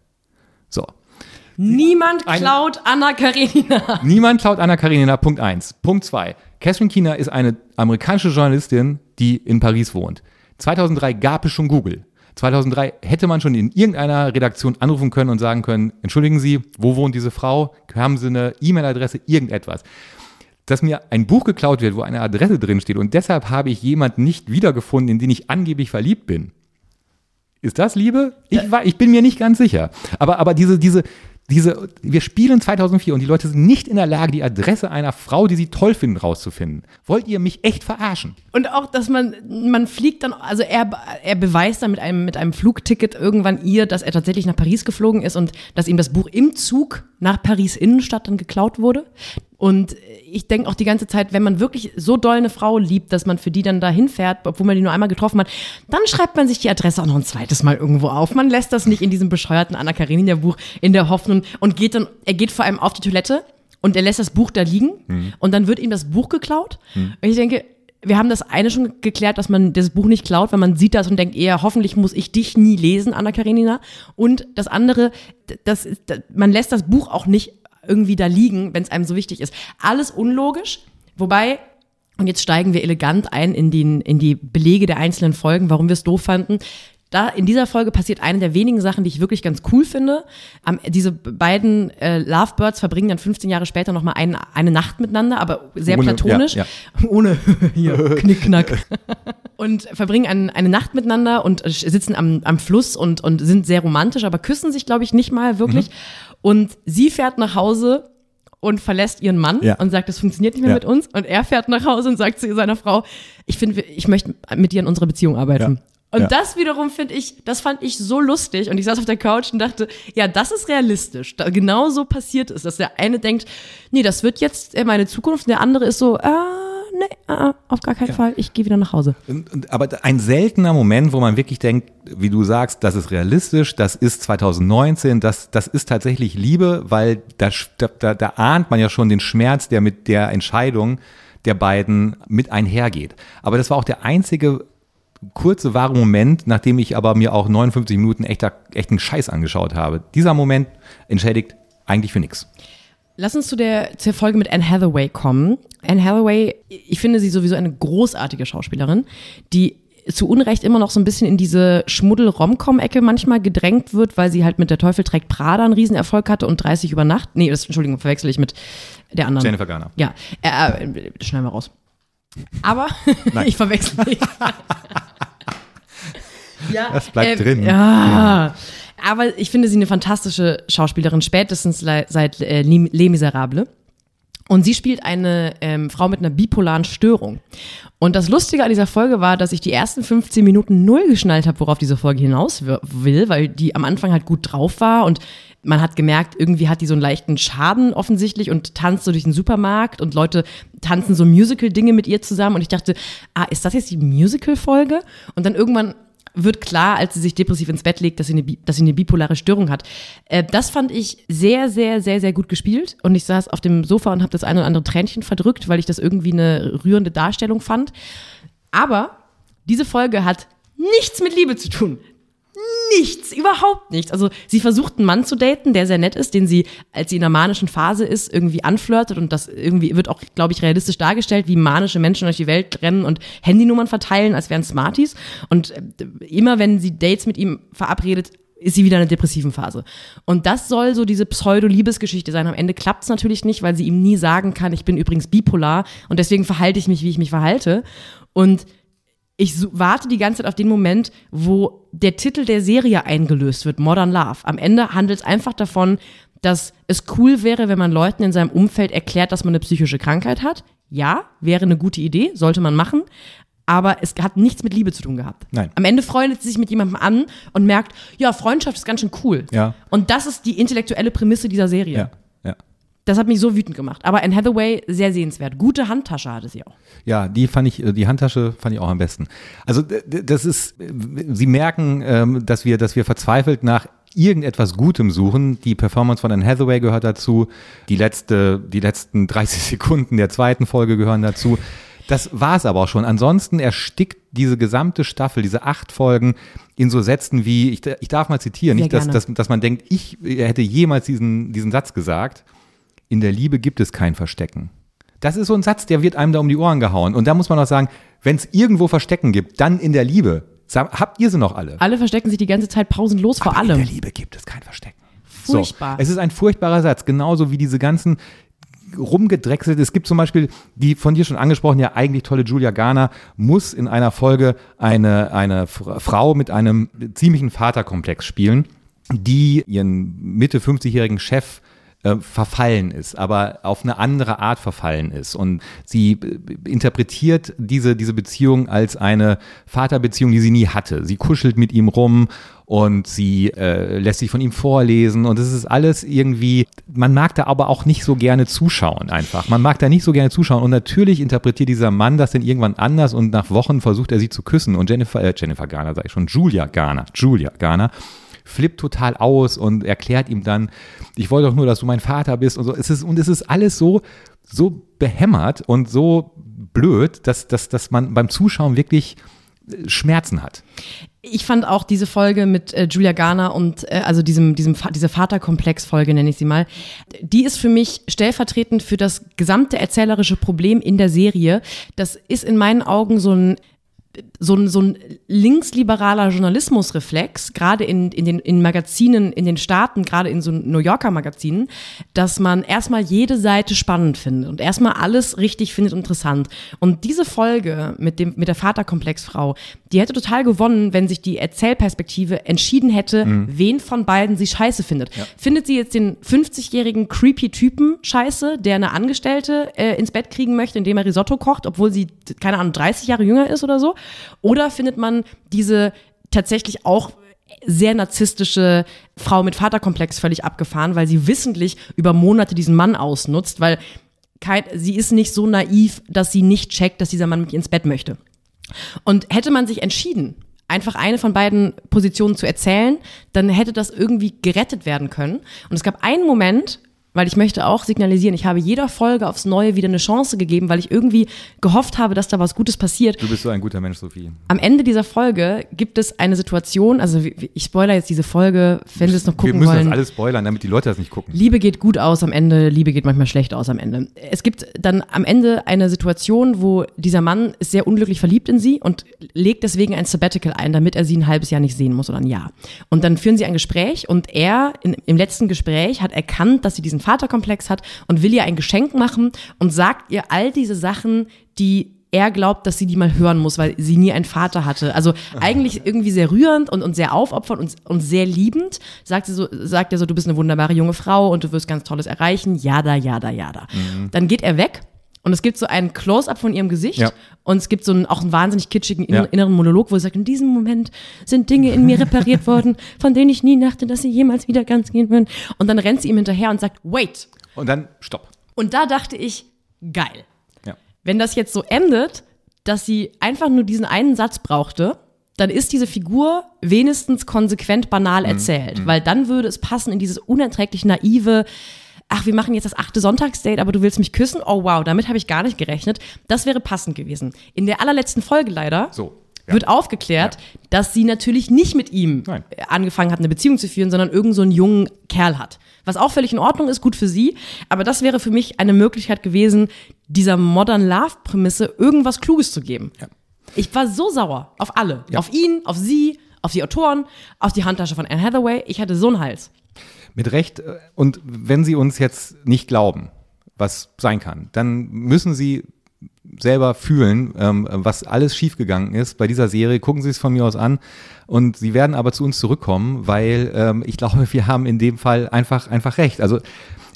So, Niemand klaut Anna Karenina. Niemand klaut Anna Karenina, Punkt 1. Punkt 2. Catherine Keener ist eine amerikanische Journalistin, die in Paris wohnt. 2003 gab es schon Google. 2003 hätte man schon in irgendeiner Redaktion anrufen können und sagen können, entschuldigen Sie, wo wohnt diese Frau? Haben Sie eine E-Mail-Adresse? Irgendetwas. Dass mir ein Buch geklaut wird, wo eine Adresse drin steht und deshalb habe ich jemanden nicht wiedergefunden, in den ich angeblich verliebt bin. Ist das Liebe? Ich, war, ich bin mir nicht ganz sicher. Aber, aber diese, diese, diese, wir spielen 2004 und die Leute sind nicht in der Lage, die Adresse einer Frau, die sie toll finden, rauszufinden. Wollt ihr mich echt verarschen? Und auch, dass man, man fliegt dann, also er, er beweist dann mit einem, mit einem Flugticket irgendwann ihr, dass er tatsächlich nach Paris geflogen ist und dass ihm das Buch im Zug nach Paris Innenstadt dann geklaut wurde. Und ich denke auch die ganze Zeit, wenn man wirklich so doll eine Frau liebt, dass man für die dann da hinfährt, obwohl man die nur einmal getroffen hat, dann schreibt man sich die Adresse auch noch ein zweites Mal irgendwo auf. Man lässt das nicht in diesem bescheuerten Anna Karenina Buch in der Hoffnung und geht dann, er geht vor allem auf die Toilette und er lässt das Buch da liegen mhm. und dann wird ihm das Buch geklaut. Mhm. Und ich denke, wir haben das eine schon geklärt, dass man das Buch nicht klaut, weil man sieht das und denkt eher, hoffentlich muss ich dich nie lesen, Anna Karenina. Und das andere, das ist, man lässt das Buch auch nicht irgendwie da liegen, wenn es einem so wichtig ist. Alles unlogisch, wobei und jetzt steigen wir elegant ein in, den, in die Belege der einzelnen Folgen, warum wir es doof fanden. Da in dieser Folge passiert eine der wenigen Sachen, die ich wirklich ganz cool finde. Um, diese beiden äh, Lovebirds verbringen dann 15 Jahre später nochmal ein, eine Nacht miteinander, aber sehr Ohne, platonisch. Ja, ja. Ohne hier, Knickknack. und verbringen ein, eine Nacht miteinander und sitzen am, am Fluss und, und sind sehr romantisch, aber küssen sich, glaube ich, nicht mal wirklich. Mhm. Und sie fährt nach Hause und verlässt ihren Mann ja. und sagt, das funktioniert nicht mehr ja. mit uns. Und er fährt nach Hause und sagt zu seiner Frau, ich finde, ich möchte mit dir in unserer Beziehung arbeiten. Ja. Und das wiederum finde ich, das fand ich so lustig. Und ich saß auf der Couch und dachte, ja, das ist realistisch. Da genau so passiert ist, dass der eine denkt, nee, das wird jetzt äh, meine Zukunft. Und der andere ist so, ah, nee, ah, auf gar keinen ja. Fall, ich gehe wieder nach Hause. Aber ein seltener Moment, wo man wirklich denkt, wie du sagst, das ist realistisch, das ist 2019, das, das ist tatsächlich Liebe, weil da, da, da ahnt man ja schon den Schmerz, der mit der Entscheidung der beiden mit einhergeht. Aber das war auch der einzige kurze, wahre Moment, nachdem ich aber mir auch 59 Minuten echter, echten Scheiß angeschaut habe. Dieser Moment entschädigt eigentlich für nichts. Lass uns zu der, zur Folge mit Anne Hathaway kommen. Anne Hathaway, ich finde sie sowieso eine großartige Schauspielerin, die zu Unrecht immer noch so ein bisschen in diese Schmuddel-Romcom-Ecke manchmal gedrängt wird, weil sie halt mit Der Teufel trägt Prada einen Riesenerfolg hatte und 30 über Nacht. Nee, das, Entschuldigung, verwechsel ich mit der anderen. Jennifer Garner. Ja, äh, äh, schneiden wir raus. Aber ich verwechsel nicht. ja, das bleibt äh, drin. Ja. ja. Aber ich finde sie eine fantastische Schauspielerin, spätestens seit äh, Les Miserables. Und sie spielt eine ähm, Frau mit einer bipolaren Störung. Und das Lustige an dieser Folge war, dass ich die ersten 15 Minuten null geschnallt habe, worauf diese Folge hinaus will, weil die am Anfang halt gut drauf war und man hat gemerkt, irgendwie hat die so einen leichten Schaden offensichtlich und tanzt so durch den Supermarkt und Leute tanzen so Musical-Dinge mit ihr zusammen. Und ich dachte, ah, ist das jetzt die Musical-Folge? Und dann irgendwann wird klar, als sie sich depressiv ins Bett legt, dass sie eine, dass sie eine bipolare Störung hat. Äh, das fand ich sehr, sehr, sehr, sehr gut gespielt. Und ich saß auf dem Sofa und habe das eine oder andere Tränchen verdrückt, weil ich das irgendwie eine rührende Darstellung fand. Aber diese Folge hat nichts mit Liebe zu tun nichts, überhaupt nichts. Also sie versucht einen Mann zu daten, der sehr nett ist, den sie, als sie in der manischen Phase ist, irgendwie anflirtet und das irgendwie wird auch, glaube ich, realistisch dargestellt, wie manische Menschen durch die Welt rennen und Handynummern verteilen, als wären Smarties. Und äh, immer wenn sie Dates mit ihm verabredet, ist sie wieder in einer depressiven Phase. Und das soll so diese Pseudo-Liebesgeschichte sein. Am Ende klappt es natürlich nicht, weil sie ihm nie sagen kann, ich bin übrigens bipolar und deswegen verhalte ich mich, wie ich mich verhalte. Und ich warte die ganze Zeit auf den Moment, wo der Titel der Serie eingelöst wird, Modern Love. Am Ende handelt es einfach davon, dass es cool wäre, wenn man Leuten in seinem Umfeld erklärt, dass man eine psychische Krankheit hat. Ja, wäre eine gute Idee, sollte man machen. Aber es hat nichts mit Liebe zu tun gehabt. Nein. Am Ende freundet sie sich mit jemandem an und merkt, ja, Freundschaft ist ganz schön cool. Ja. Und das ist die intellektuelle Prämisse dieser Serie. Ja. Das hat mich so wütend gemacht. Aber Anne Hathaway, sehr sehenswert. Gute Handtasche hatte sie auch. Ja, die fand ich, die Handtasche fand ich auch am besten. Also das ist, Sie merken, ähm, dass wir, dass wir verzweifelt nach irgendetwas Gutem suchen. Die Performance von Anne Hathaway gehört dazu. Die letzte, die letzten 30 Sekunden der zweiten Folge gehören dazu. Das war es aber auch schon. Ansonsten erstickt diese gesamte Staffel, diese acht Folgen in so Sätzen wie, ich, ich darf mal zitieren, Sehr nicht, dass, dass, dass man denkt, ich hätte jemals diesen, diesen Satz gesagt in der Liebe gibt es kein Verstecken. Das ist so ein Satz, der wird einem da um die Ohren gehauen. Und da muss man auch sagen, wenn es irgendwo Verstecken gibt, dann in der Liebe. Habt ihr sie noch alle? Alle verstecken sich die ganze Zeit pausenlos vor allem. In der Liebe gibt es kein Verstecken. Furchtbar. So, es ist ein furchtbarer Satz, genauso wie diese ganzen rumgedrechselt. Es gibt zum Beispiel die von dir schon angesprochen, ja eigentlich tolle Julia Garner, muss in einer Folge eine, eine Frau mit einem ziemlichen Vaterkomplex spielen, die ihren Mitte 50-jährigen Chef äh, verfallen ist, aber auf eine andere Art verfallen ist. Und sie äh, interpretiert diese, diese Beziehung als eine Vaterbeziehung, die sie nie hatte. Sie kuschelt mit ihm rum und sie äh, lässt sich von ihm vorlesen und es ist alles irgendwie, man mag da aber auch nicht so gerne zuschauen einfach. Man mag da nicht so gerne zuschauen und natürlich interpretiert dieser Mann das dann irgendwann anders und nach Wochen versucht er sie zu küssen und Jennifer, äh, Jennifer Garner sage ich schon, Julia Garner, Julia Garner flippt total aus und erklärt ihm dann, ich wollte doch nur, dass du mein Vater bist und so. Es ist, und es ist alles so, so behämmert und so blöd, dass, dass, dass man beim Zuschauen wirklich äh, Schmerzen hat. Ich fand auch diese Folge mit äh, Julia Garner und äh, also diesem, diesem diese Vaterkomplex-Folge nenne ich sie mal, die ist für mich stellvertretend für das gesamte erzählerische Problem in der Serie. Das ist in meinen Augen so ein so ein, so ein linksliberaler Journalismusreflex, gerade in, in den in Magazinen in den Staaten, gerade in so New Yorker Magazinen, dass man erstmal jede Seite spannend findet und erstmal alles richtig findet interessant. Und diese Folge mit, dem, mit der Vaterkomplexfrau, die hätte total gewonnen, wenn sich die Erzählperspektive entschieden hätte, mhm. wen von beiden sie scheiße findet. Ja. Findet sie jetzt den 50-jährigen creepy Typen scheiße, der eine Angestellte äh, ins Bett kriegen möchte, indem er Risotto kocht, obwohl sie, keine Ahnung, 30 Jahre jünger ist oder so? Oder findet man diese tatsächlich auch sehr narzisstische Frau mit Vaterkomplex völlig abgefahren, weil sie wissentlich über Monate diesen Mann ausnutzt, weil kein, sie ist nicht so naiv, dass sie nicht checkt, dass dieser Mann mit ihr ins Bett möchte. Und hätte man sich entschieden, einfach eine von beiden Positionen zu erzählen, dann hätte das irgendwie gerettet werden können. Und es gab einen Moment, weil ich möchte auch signalisieren, ich habe jeder Folge aufs Neue wieder eine Chance gegeben, weil ich irgendwie gehofft habe, dass da was Gutes passiert. Du bist so ein guter Mensch, Sophie. Am Ende dieser Folge gibt es eine Situation, also ich spoiler jetzt diese Folge, wenn Sie es noch gucken wollen. Wir müssen wollen. das alles spoilern, damit die Leute das nicht gucken. Liebe geht gut aus am Ende, Liebe geht manchmal schlecht aus am Ende. Es gibt dann am Ende eine Situation, wo dieser Mann ist sehr unglücklich verliebt in sie und legt deswegen ein Sabbatical ein, damit er sie ein halbes Jahr nicht sehen muss oder ein Jahr. Und dann führen sie ein Gespräch und er in, im letzten Gespräch hat erkannt, dass sie diesen Vaterkomplex hat und will ihr ein Geschenk machen und sagt ihr all diese Sachen, die er glaubt, dass sie die mal hören muss, weil sie nie einen Vater hatte. Also eigentlich irgendwie sehr rührend und, und sehr aufopfernd und, und sehr liebend. Sagt, sie so, sagt er so, du bist eine wunderbare junge Frau und du wirst ganz Tolles erreichen. Jada, jada, jada. Mhm. Dann geht er weg und es gibt so ein Close-up von ihrem Gesicht ja. und es gibt so einen, auch einen wahnsinnig kitschigen ja. inneren Monolog, wo sie sagt, in diesem Moment sind Dinge in mir repariert worden, von denen ich nie dachte, dass sie jemals wieder ganz gehen würden. Und dann rennt sie ihm hinterher und sagt, wait. Und dann stopp. Und da dachte ich, geil. Ja. Wenn das jetzt so endet, dass sie einfach nur diesen einen Satz brauchte, dann ist diese Figur wenigstens konsequent banal mhm. erzählt, mhm. weil dann würde es passen in dieses unerträglich naive, ach, wir machen jetzt das achte Sonntagsdate, aber du willst mich küssen? Oh wow, damit habe ich gar nicht gerechnet. Das wäre passend gewesen. In der allerletzten Folge leider so, ja. wird aufgeklärt, ja. dass sie natürlich nicht mit ihm Nein. angefangen hat, eine Beziehung zu führen, sondern irgendeinen so einen jungen Kerl hat. Was auch völlig in Ordnung ist, gut für sie. Aber das wäre für mich eine Möglichkeit gewesen, dieser Modern Love-Prämisse irgendwas Kluges zu geben. Ja. Ich war so sauer auf alle. Auf ihn, auf sie, auf die Autoren, auf die Handtasche von Anne Hathaway. Ich hatte so einen Hals. Mit Recht. Und wenn Sie uns jetzt nicht glauben, was sein kann, dann müssen Sie selber fühlen, ähm, was alles schiefgegangen ist bei dieser Serie. Gucken Sie es von mir aus an. Und Sie werden aber zu uns zurückkommen, weil ähm, ich glaube, wir haben in dem Fall einfach, einfach recht. Also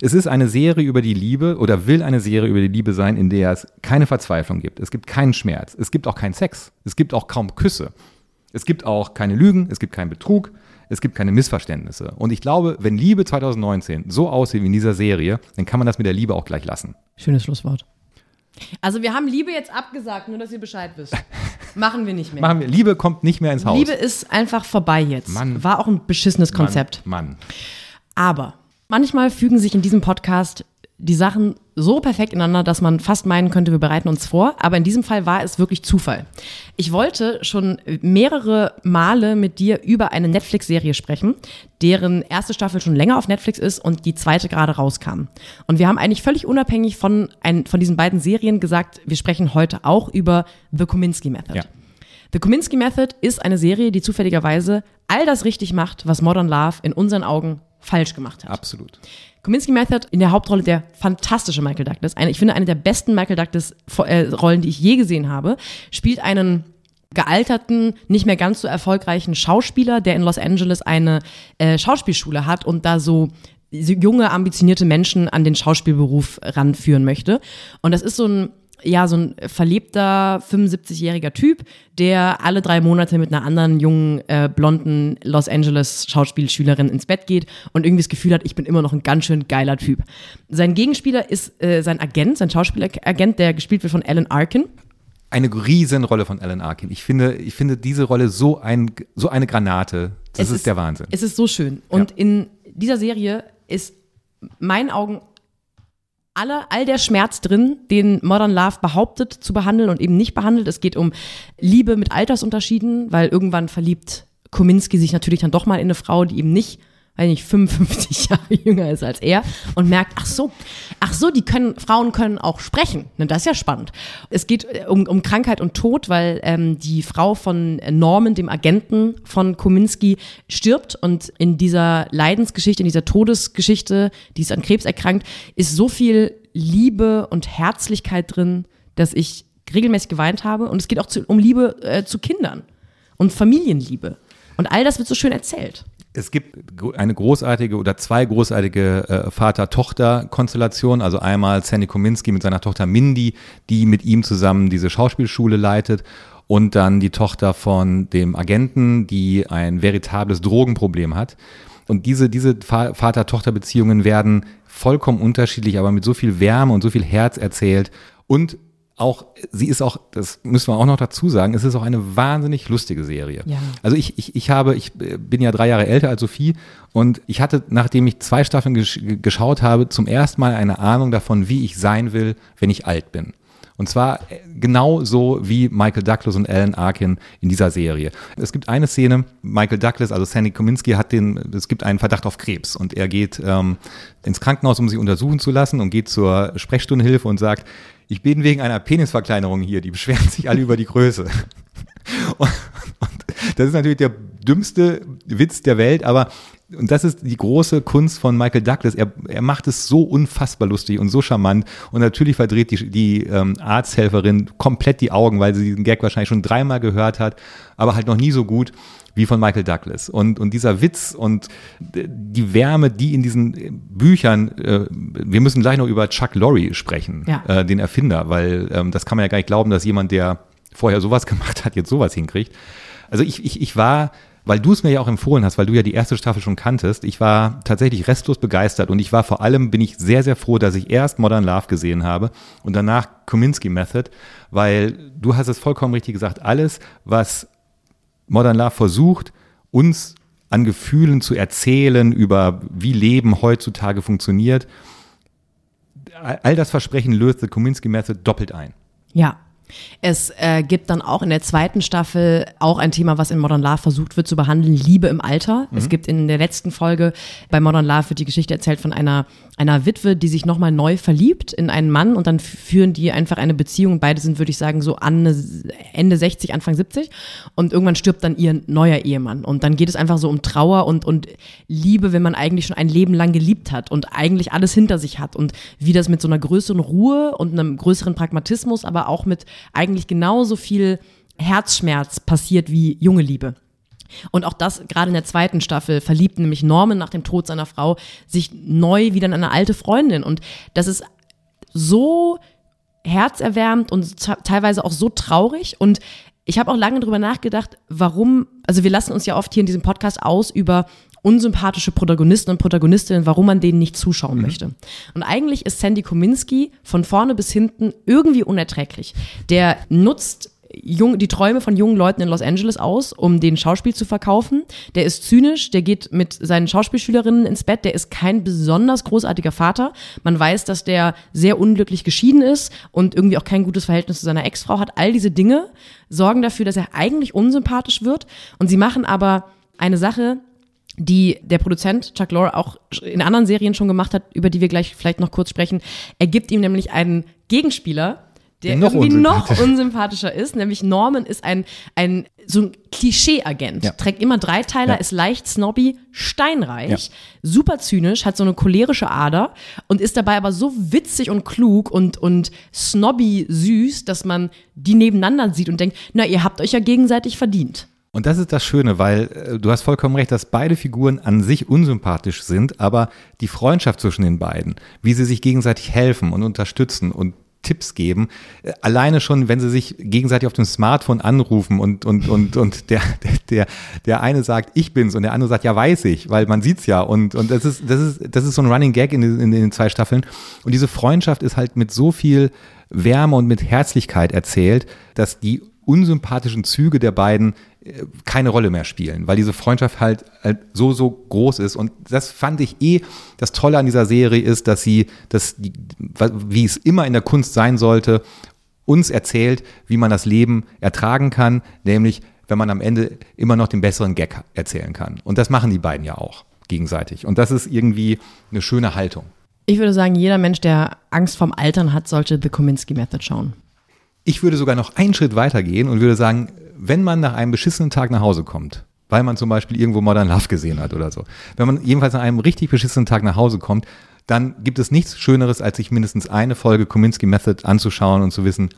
es ist eine Serie über die Liebe oder will eine Serie über die Liebe sein, in der es keine Verzweiflung gibt. Es gibt keinen Schmerz. Es gibt auch keinen Sex. Es gibt auch kaum Küsse. Es gibt auch keine Lügen. Es gibt keinen Betrug es gibt keine Missverständnisse. Und ich glaube, wenn Liebe 2019 so aussieht wie in dieser Serie, dann kann man das mit der Liebe auch gleich lassen. Schönes Schlusswort. Also wir haben Liebe jetzt abgesagt, nur dass ihr Bescheid wisst. Machen wir nicht mehr. Machen wir. Liebe kommt nicht mehr ins Haus. Liebe ist einfach vorbei jetzt. Mann. War auch ein beschissenes Konzept. Mann. Mann. Aber manchmal fügen sich in diesem Podcast die Sachen so perfekt ineinander, dass man fast meinen könnte, wir bereiten uns vor. Aber in diesem Fall war es wirklich Zufall. Ich wollte schon mehrere Male mit dir über eine Netflix-Serie sprechen, deren erste Staffel schon länger auf Netflix ist und die zweite gerade rauskam. Und wir haben eigentlich völlig unabhängig von, ein, von diesen beiden Serien gesagt, wir sprechen heute auch über The Kominsky Method. Ja. The Kominsky Method ist eine Serie, die zufälligerweise all das richtig macht, was Modern Love in unseren Augen falsch gemacht hat. Absolut. Kominsky Method in der Hauptrolle der fantastische Michael Douglas, eine, ich finde eine der besten Michael Douglas äh, Rollen, die ich je gesehen habe, spielt einen gealterten, nicht mehr ganz so erfolgreichen Schauspieler, der in Los Angeles eine äh, Schauspielschule hat und da so junge, ambitionierte Menschen an den Schauspielberuf ranführen möchte. Und das ist so ein ja, so ein verlebter 75-jähriger Typ, der alle drei Monate mit einer anderen jungen, äh, blonden Los Angeles Schauspielschülerin ins Bett geht und irgendwie das Gefühl hat, ich bin immer noch ein ganz schön geiler Typ. Sein Gegenspieler ist äh, sein Agent, sein Schauspieleragent, der gespielt wird von Alan Arkin. Eine Riesenrolle von Alan Arkin. Ich finde, ich finde diese Rolle so, ein, so eine Granate. Das ist, ist, der Wahnsinn. Es ist so schön. Und ja. in dieser Serie ist meinen Augen alle, all der Schmerz drin, den Modern Love behauptet zu behandeln und eben nicht behandelt. Es geht um Liebe mit Altersunterschieden, weil irgendwann verliebt Kominski sich natürlich dann doch mal in eine Frau, die eben nicht weil nicht 55 Jahre jünger ist als er und merkt, ach so, ach so, die können, Frauen können auch sprechen. Ne, das ist ja spannend. Es geht äh, um, um Krankheit und Tod, weil ähm, die Frau von Norman, dem Agenten von Kominski, stirbt und in dieser Leidensgeschichte, in dieser Todesgeschichte, die ist an Krebs erkrankt, ist so viel Liebe und Herzlichkeit drin, dass ich regelmäßig geweint habe. Und es geht auch zu, um Liebe äh, zu Kindern und Familienliebe. Und all das wird so schön erzählt es gibt eine großartige oder zwei großartige äh, Vater-Tochter-Konstellationen. Also einmal Sandy Kominski mit seiner Tochter Mindy, die mit ihm zusammen diese Schauspielschule leitet. und dann die Tochter von dem Agenten, die ein veritables Drogenproblem hat. Und diese, diese Vater-Tochter-Beziehungen werden vollkommen unterschiedlich, aber mit so viel Wärme und so viel Herz erzählt. Und auch, sie ist auch, das müssen wir auch noch dazu sagen, es ist auch eine wahnsinnig lustige Serie. Ja. Also ich, ich, ich habe, ich bin ja drei Jahre älter als Sophie und ich hatte, nachdem ich zwei Staffeln gesch geschaut habe, zum ersten Mal eine Ahnung davon, wie ich sein will, wenn ich alt bin. Und zwar äh, genau so wie Michael Douglas und Alan Arkin in dieser Serie. Es gibt eine Szene, Michael Douglas, also Sandy Kominski hat den, es gibt einen Verdacht auf Krebs und er geht ähm, ins Krankenhaus, um sich untersuchen zu lassen und geht zur Sprechstundenhilfe und sagt, ich bin wegen einer Penisverkleinerung hier, die beschweren sich alle über die Größe. Und, und das ist natürlich der dümmste Witz der Welt, aber und das ist die große Kunst von Michael Douglas. Er, er macht es so unfassbar lustig und so charmant. Und natürlich verdreht die, die ähm, Arzthelferin komplett die Augen, weil sie diesen Gag wahrscheinlich schon dreimal gehört hat, aber halt noch nie so gut wie von Michael Douglas. Und, und dieser Witz und die Wärme, die in diesen Büchern, äh, wir müssen gleich noch über Chuck Lorre sprechen, ja. äh, den Erfinder, weil ähm, das kann man ja gar nicht glauben, dass jemand, der vorher sowas gemacht hat, jetzt sowas hinkriegt. Also ich, ich, ich war weil du es mir ja auch empfohlen hast, weil du ja die erste Staffel schon kanntest. Ich war tatsächlich restlos begeistert und ich war vor allem, bin ich sehr, sehr froh, dass ich erst Modern Love gesehen habe und danach Kominsky Method, weil du hast es vollkommen richtig gesagt, alles, was Modern Love versucht, uns an Gefühlen zu erzählen über wie Leben heutzutage funktioniert, all das Versprechen löst The Kominsky Method doppelt ein. Ja, es äh, gibt dann auch in der zweiten Staffel auch ein Thema, was in Modern Love versucht wird zu behandeln, Liebe im Alter. Mhm. Es gibt in der letzten Folge bei Modern Love wird die Geschichte erzählt von einer, einer Witwe, die sich nochmal neu verliebt in einen Mann und dann führen die einfach eine Beziehung. Beide sind, würde ich sagen, so an Ende 60, Anfang 70 und irgendwann stirbt dann ihr neuer Ehemann. Und dann geht es einfach so um Trauer und, und Liebe, wenn man eigentlich schon ein Leben lang geliebt hat und eigentlich alles hinter sich hat und wie das mit so einer größeren Ruhe und einem größeren Pragmatismus, aber auch mit eigentlich genauso viel Herzschmerz passiert wie junge Liebe. Und auch das gerade in der zweiten Staffel verliebt nämlich Norman nach dem Tod seiner Frau sich neu wieder in eine alte Freundin. Und das ist so herzerwärmend und teilweise auch so traurig. Und ich habe auch lange darüber nachgedacht, warum, also wir lassen uns ja oft hier in diesem Podcast aus über unsympathische Protagonisten und Protagonistinnen, warum man denen nicht zuschauen mhm. möchte. Und eigentlich ist Sandy Kominski von vorne bis hinten irgendwie unerträglich. Der nutzt jung, die Träume von jungen Leuten in Los Angeles aus, um den Schauspiel zu verkaufen. Der ist zynisch, der geht mit seinen Schauspielschülerinnen ins Bett, der ist kein besonders großartiger Vater. Man weiß, dass der sehr unglücklich geschieden ist und irgendwie auch kein gutes Verhältnis zu seiner Ex-Frau hat. All diese Dinge sorgen dafür, dass er eigentlich unsympathisch wird. Und sie machen aber eine Sache, die der Produzent Chuck Lorre auch in anderen Serien schon gemacht hat, über die wir gleich vielleicht noch kurz sprechen. Er gibt ihm nämlich einen Gegenspieler, der noch irgendwie noch unsympathischer ist, nämlich Norman ist ein, ein so ein Klischee-Agent, ja. trägt immer Dreiteiler, ja. ist leicht snobby, steinreich, ja. super zynisch, hat so eine cholerische Ader und ist dabei aber so witzig und klug und, und snobby süß, dass man die nebeneinander sieht und denkt, na, ihr habt euch ja gegenseitig verdient. Und das ist das Schöne, weil äh, du hast vollkommen recht, dass beide Figuren an sich unsympathisch sind, aber die Freundschaft zwischen den beiden, wie sie sich gegenseitig helfen und unterstützen und Tipps geben. Äh, alleine schon, wenn sie sich gegenseitig auf dem Smartphone anrufen und, und, und, und der, der, der eine sagt, ich bin's und der andere sagt, ja, weiß ich, weil man sieht's ja. Und, und das ist, das ist, das ist so ein Running Gag in den, in den zwei Staffeln. Und diese Freundschaft ist halt mit so viel Wärme und mit Herzlichkeit erzählt, dass die unsympathischen Züge der beiden äh, keine Rolle mehr spielen, weil diese Freundschaft halt, halt, so, so groß ist. Und das fand ich eh, das Tolle an dieser Serie ist, dass sie, dass wie es immer in der Kunst sein sollte, uns erzählt, wie man das Leben ertragen kann, nämlich wenn man am Ende immer noch den besseren Gag erzählen kann. Und das machen die beiden ja auch gegenseitig. Und das ist irgendwie eine schöne Haltung. Ich würde sagen, jeder Mensch, der Angst vorm Altern hat, sollte The Kominsky Method schauen. Ich würde sogar noch einen Schritt weiter gehen und würde sagen, wenn man nach einem beschissenen Tag nach Hause kommt, weil man zum Beispiel irgendwo Modern Love gesehen hat oder so, wenn man jedenfalls nach einem richtig beschissenen Tag nach Hause kommt, dann gibt es nichts Schöneres, als sich mindestens eine Folge Kominsky Method anzuschauen und zu wissen,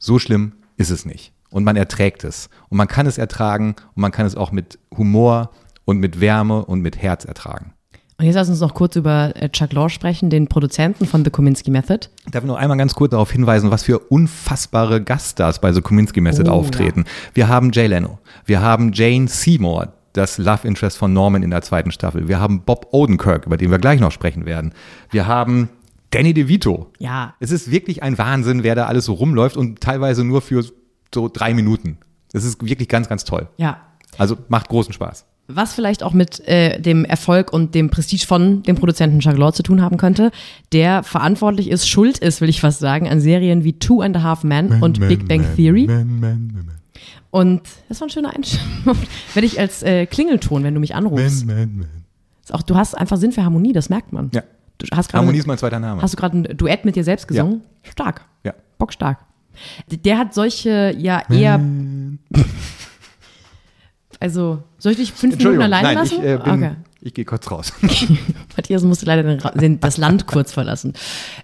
so schlimm ist es nicht. Und man erträgt es. Und man kann es ertragen und man kann es auch mit Humor und mit Wärme und mit Herz ertragen. Und jetzt lass uns noch kurz über äh, Chuck Lorre sprechen, den Produzenten von The Kominsky Method. Darf ich noch einmal ganz kurz darauf hinweisen, was für unfassbare Gaststars bei The Kominsky Method Oh, auftreten. Wir haben Jay Leno, wir haben Jane Seymour, das Love Interest von Norman in der zweiten Staffel. Wir haben Bob Odenkirk, über den wir gleich noch sprechen werden. Wir haben Danny DeVito. Ja. Es ist wirklich ein Wahnsinn, wer da alles so rumläuft und teilweise nur für so drei Minuten. Das ist wirklich ganz, ganz toll. Ja. Also macht großen Spaß. Was vielleicht auch mit äh, dem Erfolg und dem Prestige von dem Produzenten Chuck Lorre zu tun haben könnte, der verantwortlich ist, schuld ist, will ich fast sagen, an Serien wie Two and a Half Men und Big Bang Theory. Und das war ein schöner Einstellung. wenn ich als äh, Klingelton, wenn du mich anrufst. Ist auch, du hast einfach Sinn für Harmonie, das merkt man. Ja. Du hast gerade Harmonie ist mein zweiter Name. hast du gerade ein Duett mit dir selbst gesungen? Stark. Ja. Bockstark. Der hat solche ja eher. Also, soll ich dich fünf Minuten alleine nein, lassen? ich, äh, bin, okay. ich gehe kurz raus. Matthias musste leider den, das Land kurz verlassen.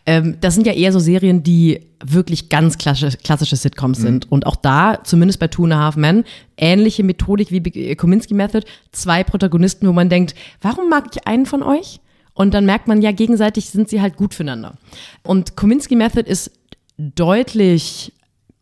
Ähm, das sind ja eher so Serien, die wirklich ganz klassische, klassische Sitcoms sind. Und auch da, zumindest bei Two and a Half Men, ähnliche Methodik wie Big- äh, Kominsky Method. Zwei Protagonisten, wo man denkt, warum mag ich einen von euch? Und dann merkt man ja, gegenseitig sind sie halt gut füreinander. Und Kominsky Method ist deutlich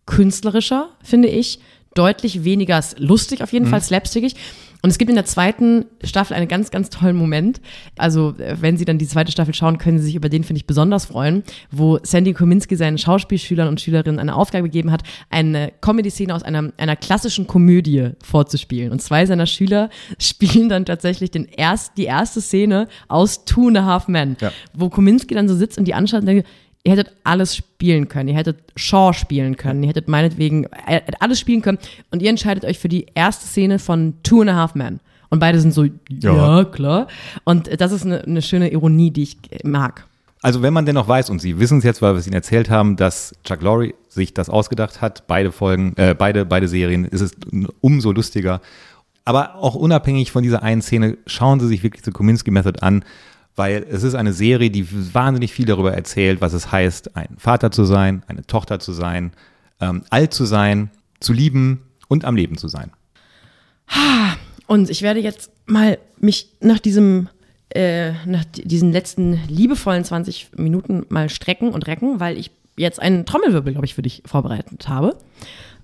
künstlerischer, finde ich. Deutlich weniger lustig, auf jeden Fall slapstickig. Und es gibt in der zweiten Staffel einen ganz, ganz tollen Moment. Also, äh, wenn Sie dann die zweite Staffel schauen, können Sie sich über den, finde ich, besonders freuen, wo Sandy Kominski seinen Schauspielschülern und Schülerinnen eine Aufgabe gegeben hat, eine Comedy-Szene aus einer, einer klassischen Komödie vorzuspielen. Und zwei seiner Schüler spielen dann tatsächlich den erst, die erste Szene aus Two and a Half Men, Ja. wo Kominski dann so sitzt und die anschaut und denkt, ihr hättet alles spielen können. Ihr hättet Shaw spielen können. Ihr hättet meinetwegen hättet alles spielen können. Und ihr entscheidet euch für die erste Szene von Two and a Half Men. Und beide sind so, ja, klar. Und das ist eine, eine schöne Ironie, die ich mag. Also wenn man denn noch weiß, und Sie wissen es jetzt, weil wir es Ihnen erzählt haben, dass Chuck Lorre sich das ausgedacht hat, beide Folgen, äh, beide, beide Serien, ist es umso lustiger. Aber auch unabhängig von dieser einen Szene, schauen Sie sich wirklich die Kominsky Method an, weil es ist eine Serie, die wahnsinnig viel darüber erzählt, was es heißt, ein Vater zu sein, eine Tochter zu sein, ähm, alt zu sein, zu lieben und am Leben zu sein. Und ich werde jetzt mal mich nach diesem, äh, nach di- diesen letzten liebevollen 20 Minuten mal strecken und recken, weil ich jetzt einen Trommelwirbel, glaube ich, für dich vorbereitet habe.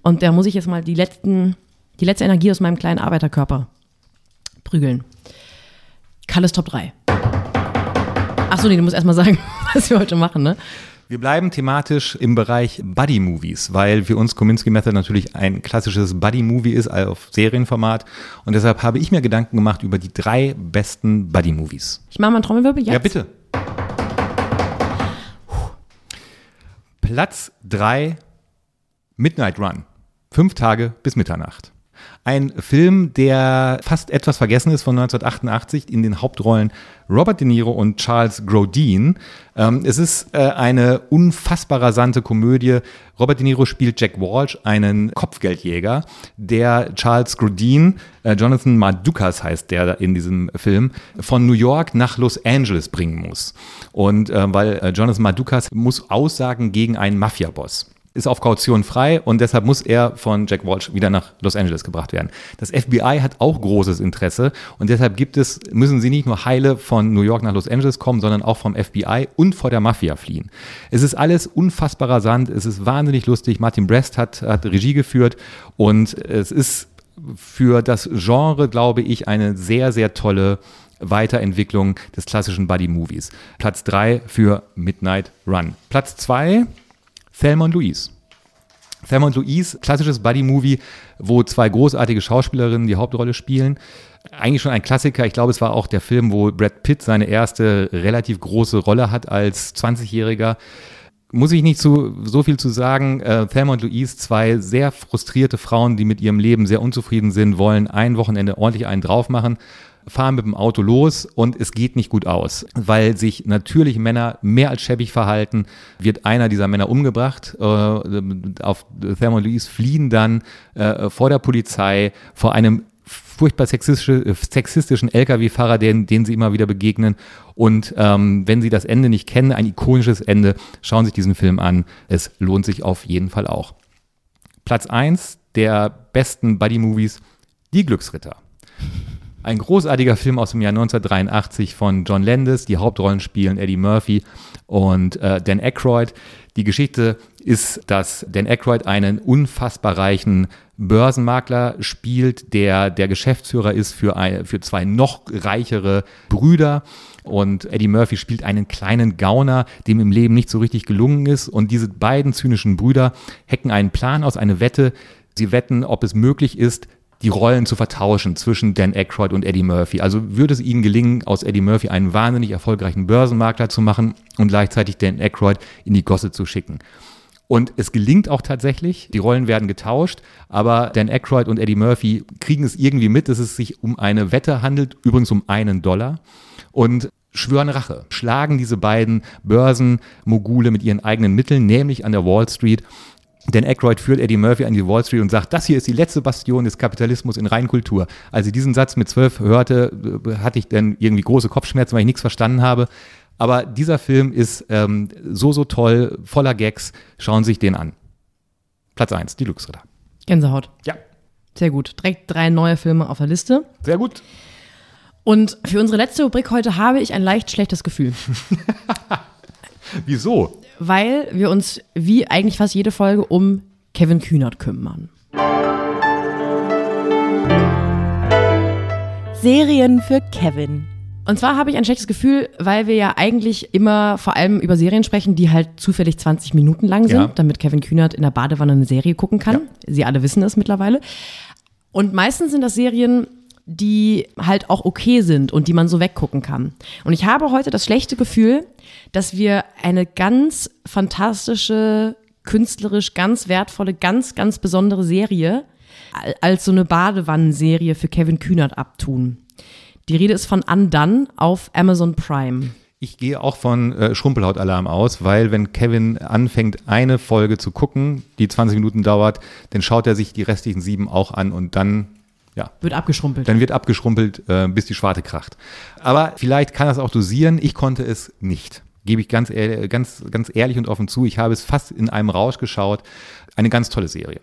Und da muss ich jetzt mal die letzten, die letzte Energie aus meinem kleinen Arbeiterkörper prügeln. Kalles Top 3. Achso, nee, du musst erstmal sagen, was wir heute machen, ne? Wir bleiben thematisch im Bereich Buddy-Movies, weil für uns Kominsky Method natürlich ein klassisches Buddy-Movie ist, also auf Serienformat. Und deshalb habe ich mir Gedanken gemacht über die drei besten Buddy-Movies. Ich mache mal einen Trommelwirbel jetzt. Ja, bitte. Platz drei Midnight Run. Fünf Tage bis Mitternacht. Ein Film, der fast etwas vergessen ist von 1988 in den Hauptrollen Robert De Niro und Charles Grodin. Ähm, es ist äh, eine unfassbar rasante Komödie. Robert De Niro spielt Jack Walsh, einen Kopfgeldjäger, der Charles Grodin, äh, Jonathan Madukas heißt der in diesem Film, von New York nach Los Angeles bringen muss. Und äh, weil Jonathan Madukas muss aussagen gegen einen Mafiaboss ist auf Kaution frei und deshalb muss er von Jack Walsh wieder nach Los Angeles gebracht werden. Das FBI hat auch großes Interesse und deshalb gibt es, müssen sie nicht nur heile von New York nach Los Angeles kommen, sondern auch vom FBI und vor der Mafia fliehen. Es ist alles unfassbar rasant, es ist wahnsinnig lustig. Martin Brest hat, hat Regie geführt und es ist für das Genre, glaube ich, eine sehr, sehr tolle Weiterentwicklung des klassischen Buddy-Movies. Platz 3 für Midnight Run. Platz 2 Thelma und Louise. Thelma und Louise, klassisches Buddy-Movie, wo zwei großartige Schauspielerinnen die Hauptrolle spielen. Eigentlich schon ein Klassiker. Ich glaube, es war auch der Film, wo Brad Pitt seine erste relativ große Rolle hat als 20-Jähriger. Muss ich nicht zu, so viel zu sagen. Äh, Thelma und Louise, zwei sehr frustrierte Frauen, die mit ihrem Leben sehr unzufrieden sind, wollen ein Wochenende ordentlich einen drauf machen fahren mit dem Auto los und es geht nicht gut aus, weil sich natürlich Männer mehr als schäbig verhalten, wird einer dieser Männer umgebracht. Äh, auf und Louise fliehen dann äh, vor der Polizei, vor einem furchtbar sexistische, sexistischen Lkw-Fahrer, den, den sie immer wieder begegnen. Und ähm, wenn Sie das Ende nicht kennen, ein ikonisches Ende, schauen Sie sich diesen Film an. Es lohnt sich auf jeden Fall auch. Platz 1 der besten Buddy-Movies, Die Glücksritter. Ein großartiger Film aus dem Jahr 1983 von John Landis. Die Hauptrollen spielen Eddie Murphy und äh, Dan Aykroyd. Die Geschichte ist, dass Dan Aykroyd einen unfassbar reichen Börsenmakler spielt, der der Geschäftsführer ist für, ein, für zwei noch reichere Brüder. Und Eddie Murphy spielt einen kleinen Gauner, dem im Leben nicht so richtig gelungen ist. Und diese beiden zynischen Brüder hacken einen Plan aus, eine Wette. Sie wetten, ob es möglich ist, die Rollen zu vertauschen zwischen Dan Aykroyd und Eddie Murphy. Also würde es ihnen gelingen, aus Eddie Murphy einen wahnsinnig erfolgreichen Börsenmakler zu machen und gleichzeitig Dan Aykroyd in die Gosse zu schicken. Und es gelingt auch tatsächlich, die Rollen werden getauscht, aber Dan Aykroyd und Eddie Murphy kriegen es irgendwie mit, dass es sich um eine Wette handelt, übrigens um einen Dollar. Und schwören Rache, schlagen diese beiden Börsenmogule mit ihren eigenen Mitteln, nämlich an der Wall Street. Dan Aykroyd führt Eddie Murphy an die Wall Street und sagt, das hier ist die letzte Bastion des Kapitalismus in Reinkultur. Als ich diesen Satz mit zwölf hörte, hatte ich dann irgendwie große Kopfschmerzen, weil ich nichts verstanden habe. Aber dieser Film ist ähm, so, so toll, voller Gags. Schauen Sie sich den an. Platz 1, die Glücksritter. Gänsehaut. Ja. Sehr gut. Direkt drei neue Filme auf der Liste. Sehr gut. Und für unsere letzte Rubrik heute habe ich ein leicht schlechtes Gefühl. Wieso? Weil wir uns, wie eigentlich fast jede Folge, um Kevin Kühnert kümmern. Serien für Kevin. Und zwar habe ich ein schlechtes Gefühl, weil wir ja eigentlich immer vor allem über Serien sprechen, die halt zufällig 20 Minuten lang sind, Ja. damit Kevin Kühnert in der Badewanne eine Serie gucken kann. Ja. Sie alle wissen es mittlerweile. Und meistens sind das Serien, die halt auch okay sind und die man so weggucken kann. Und ich habe heute das schlechte Gefühl, dass wir eine ganz fantastische, künstlerisch ganz wertvolle, ganz, ganz besondere Serie al- als so eine Badewannenserie für Kevin Kühnert abtun. Die Rede ist von Undone auf Amazon Prime. Ich gehe auch von äh, Schrumpelhautalarm aus, weil wenn Kevin anfängt, eine Folge zu gucken, die 20 Minuten dauert, dann schaut er sich die restlichen sieben auch an und dann, ja, Wird abgeschrumpelt. dann wird abgeschrumpelt, äh, bis die Schwarte kracht. Aber vielleicht kann es auch dosieren. Ich konnte es nicht. Gebe ich ganz, ganz, ganz ehrlich und offen zu. Ich habe es fast in einem Rausch geschaut. Eine ganz tolle Serie.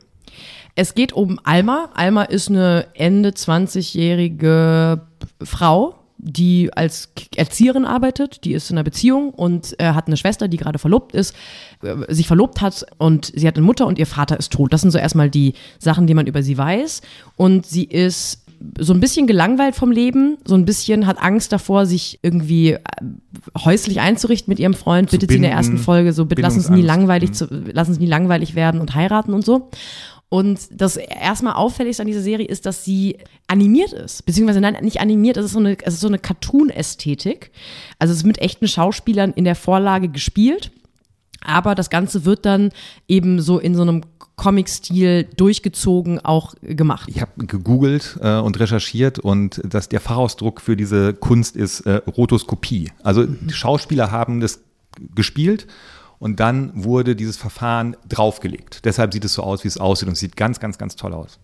Es geht um Alma. Alma ist eine Ende 20-jährige Frau, die als Erzieherin arbeitet. Die ist in einer Beziehung und äh, hat eine Schwester, die gerade verlobt ist, äh, sich verlobt hat und sie hat eine Mutter und ihr Vater ist tot. Das sind so erstmal die Sachen, die man über sie weiß. Und sie ist so ein bisschen gelangweilt vom Leben, so ein bisschen hat Angst davor, sich irgendwie äh, häuslich einzurichten mit ihrem Freund, bittet sie in der binden, ersten Folge so, bitte lass uns nie langweilig, zu, lass uns nie langweilig werden und heiraten und so. Und das erstmal auffälligste an dieser Serie ist, dass sie animiert ist. Beziehungsweise nein, nicht animiert, es ist so eine, es ist so eine Cartoon-Ästhetik. Also es ist mit echten Schauspielern in der Vorlage gespielt. Aber das Ganze wird dann eben so in so einem Comic-Stil durchgezogen auch gemacht. Ich habe gegoogelt äh, und recherchiert und dass der Fachausdruck für diese Kunst ist äh, Rotoskopie. Also die Schauspieler haben das gespielt und dann wurde dieses Verfahren draufgelegt. Deshalb sieht es so aus, wie es aussieht und sieht ganz, ganz, ganz toll aus.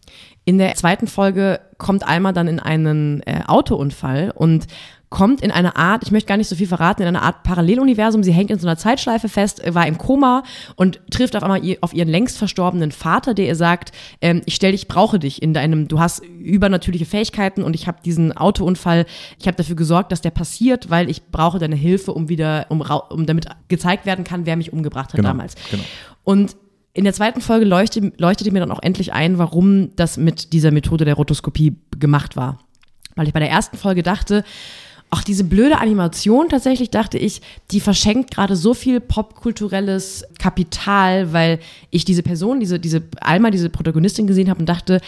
In der zweiten Folge kommt Alma dann in einen äh, Autounfall und kommt in eine Art, ich möchte gar nicht so viel verraten, in eine Art Paralleluniversum. Sie hängt in so einer Zeitschleife fest, äh, war im Koma und trifft auf einmal auf ihren längst verstorbenen Vater, der ihr sagt, ähm, ich stelle dich, brauche dich in deinem, du hast übernatürliche Fähigkeiten und ich habe diesen Autounfall, ich habe dafür gesorgt, dass der passiert, weil ich brauche deine Hilfe, um wieder, um, um damit gezeigt werden kann, wer mich umgebracht hat Genau, damals. genau. Und in der zweiten Folge leuchtete, leuchtete mir dann auch endlich ein, warum das mit dieser Methode der Rotoskopie gemacht war. Weil ich bei der ersten Folge dachte, ach, diese blöde Animation tatsächlich, dachte ich, die verschenkt gerade so viel popkulturelles Kapital, weil ich diese Person, diese, diese Alma, diese Protagonistin gesehen habe und dachte,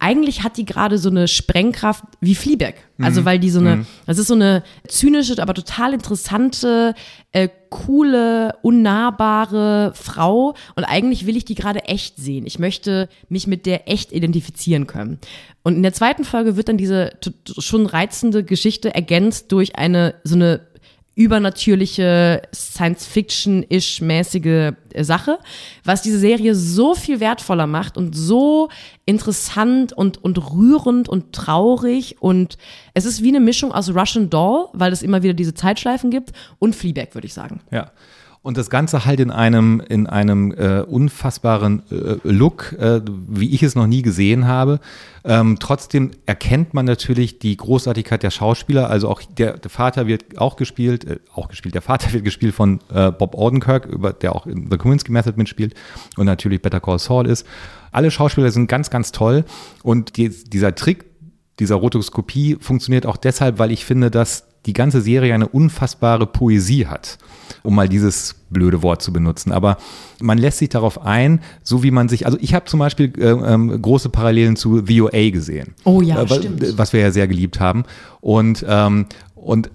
eigentlich hat die gerade so eine Sprengkraft wie Fleabag. Also weil die so eine, das ist so eine zynische, aber total interessante, äh, coole, unnahbare Frau und eigentlich will ich die gerade echt sehen. Ich möchte mich mit der echt identifizieren können. Und in der zweiten Folge wird dann diese schon reizende Geschichte ergänzt durch eine so eine übernatürliche Science-Fiction-ish mäßige äh, Sache, was diese Serie so viel wertvoller macht und so interessant und, und rührend und traurig und es ist wie eine Mischung aus Russian Doll, weil es immer wieder diese Zeitschleifen gibt und Fleabag, würde ich sagen. Ja. Und das Ganze halt in einem, in einem äh, unfassbaren äh, Look, äh, wie ich es noch nie gesehen habe. Ähm, trotzdem erkennt man natürlich die Großartigkeit der Schauspieler. Also auch der, der Vater wird auch gespielt, äh, auch gespielt, der Vater wird gespielt von äh, Bob Odenkirk, über, der auch in The Kominsky Method mitspielt und natürlich Better Call Saul ist. Alle Schauspieler sind ganz, ganz toll. Und die, dieser Trick, dieser Rotoskopie funktioniert auch deshalb, weil ich finde, dass die ganze Serie eine unfassbare Poesie hat, um mal dieses blöde Wort zu benutzen. Aber man lässt sich darauf ein, so wie man sich, also ich habe zum Beispiel äh, ähm, große Parallelen zu VOA gesehen. Oh ja, äh, stimmt. Was wir ja sehr geliebt haben. Und, ähm, und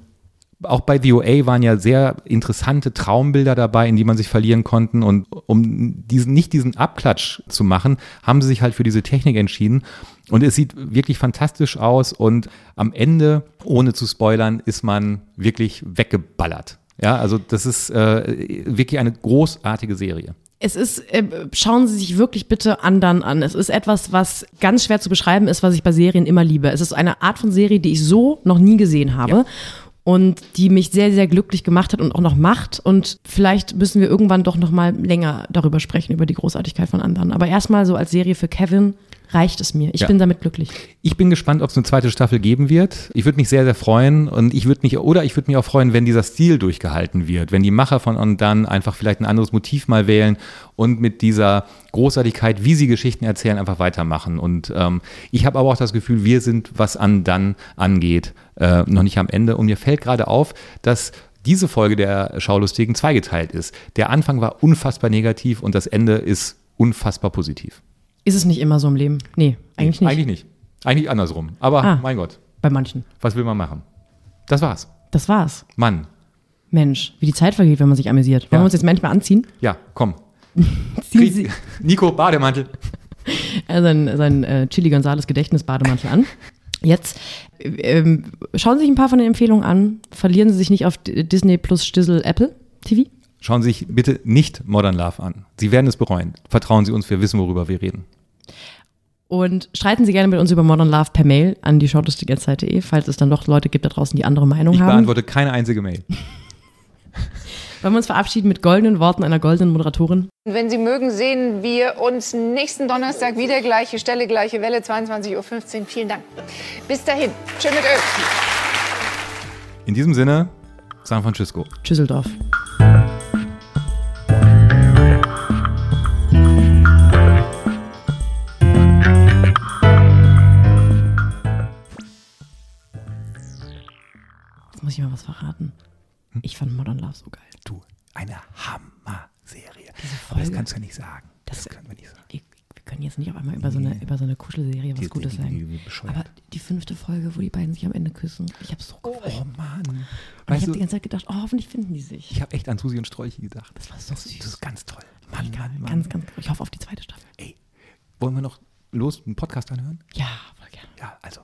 auch bei VOA waren ja sehr interessante Traumbilder dabei, in die man sich verlieren konnten. Und um diesen, nicht diesen Abklatsch zu machen, haben sie sich halt für diese Technik entschieden. Und es sieht wirklich fantastisch aus. Und am Ende, ohne zu spoilern, ist man wirklich weggeballert. Ja, also das ist äh, wirklich eine großartige Serie. Es ist, äh, schauen Sie sich wirklich bitte anderen an. Es ist etwas, was ganz schwer zu beschreiben ist, was ich bei Serien immer liebe. Es ist eine Art von Serie, die ich so noch nie gesehen habe. Ja und die mich sehr, sehr glücklich gemacht hat und auch noch macht. Und vielleicht müssen wir irgendwann doch noch mal länger darüber sprechen, über die Großartigkeit von anderen. Aber erstmal so als Serie für Kevin reicht es mir. Ich ja. bin damit glücklich. Ich bin gespannt, ob es eine zweite Staffel geben wird. Ich würde mich sehr, sehr freuen und ich würde mich, oder ich würde mich auch freuen, wenn dieser Stil durchgehalten wird, wenn die Macher von On Done einfach vielleicht ein anderes Motiv mal wählen und mit dieser Großartigkeit, wie sie Geschichten erzählen, einfach weitermachen. Und ähm, ich habe aber auch das Gefühl, wir sind, was On Done angeht, äh, noch nicht am Ende. Und mir fällt gerade auf, dass diese Folge der Schaulustigen zweigeteilt ist. Der Anfang war unfassbar negativ und das Ende ist unfassbar positiv. Ist es nicht immer so im Leben? Nee, eigentlich nee, nicht. Eigentlich nicht. Eigentlich andersrum. Aber ah, mein Gott. Bei manchen. Was will man machen? Das war's. Das war's. Mann. Mensch, wie die Zeit vergeht, wenn man sich amüsiert. Wollen ja. wir uns jetzt manchmal anziehen? Ja, komm. Sie Nico, Bademantel. Er sein, sein äh, Chili Gonzales Gedächtnis-Bademantel an. Jetzt ähm, schauen Sie sich ein paar von den Empfehlungen an. Verlieren Sie sich nicht auf Disney plus Stissel Apple TV. Schauen Sie sich bitte nicht Modern Love an. Sie werden es bereuen. Vertrauen Sie uns, wir wissen, worüber wir reden. Und streiten Sie gerne mit uns über Modern Love per Mail an die shortlistige.de, falls es dann doch Leute gibt da draußen, die andere Meinung ich haben. Ich beantworte keine einzige Mail. Wollen wir uns verabschieden mit goldenen Worten einer goldenen Moderatorin? Wenn Sie mögen, sehen wir uns nächsten Donnerstag wieder. Gleiche Stelle, gleiche Welle, 22.15 Uhr. Vielen Dank. Bis dahin. Tschüss mit Öl. In diesem Sinne, San Francisco. Tschüsseldorf. Muss ich mal was verraten. Hm? Ich fand Modern Love so geil. Du, eine Hammer-Serie. Das kannst du ja nicht sagen. Das, das können wir nicht sagen. Wir, wir, können jetzt nicht auf einmal über, so eine, über so eine Kuschelserie was die, Gutes die, sagen. Aber die fünfte Folge, wo die beiden sich am Ende küssen, ich habe so oh, gefallen. Oh Mann. Und ich habe die ganze Zeit gedacht, oh, hoffentlich finden die sich. Ich habe echt an Susi und Strolchi gedacht. Das war so süß. Das ist ganz toll. Mann, Mann, Mann. Ganz, ganz, ich hoffe auf die zweite Staffel. Ey, wollen wir noch los einen Podcast anhören? Ja, voll gerne. Ja, also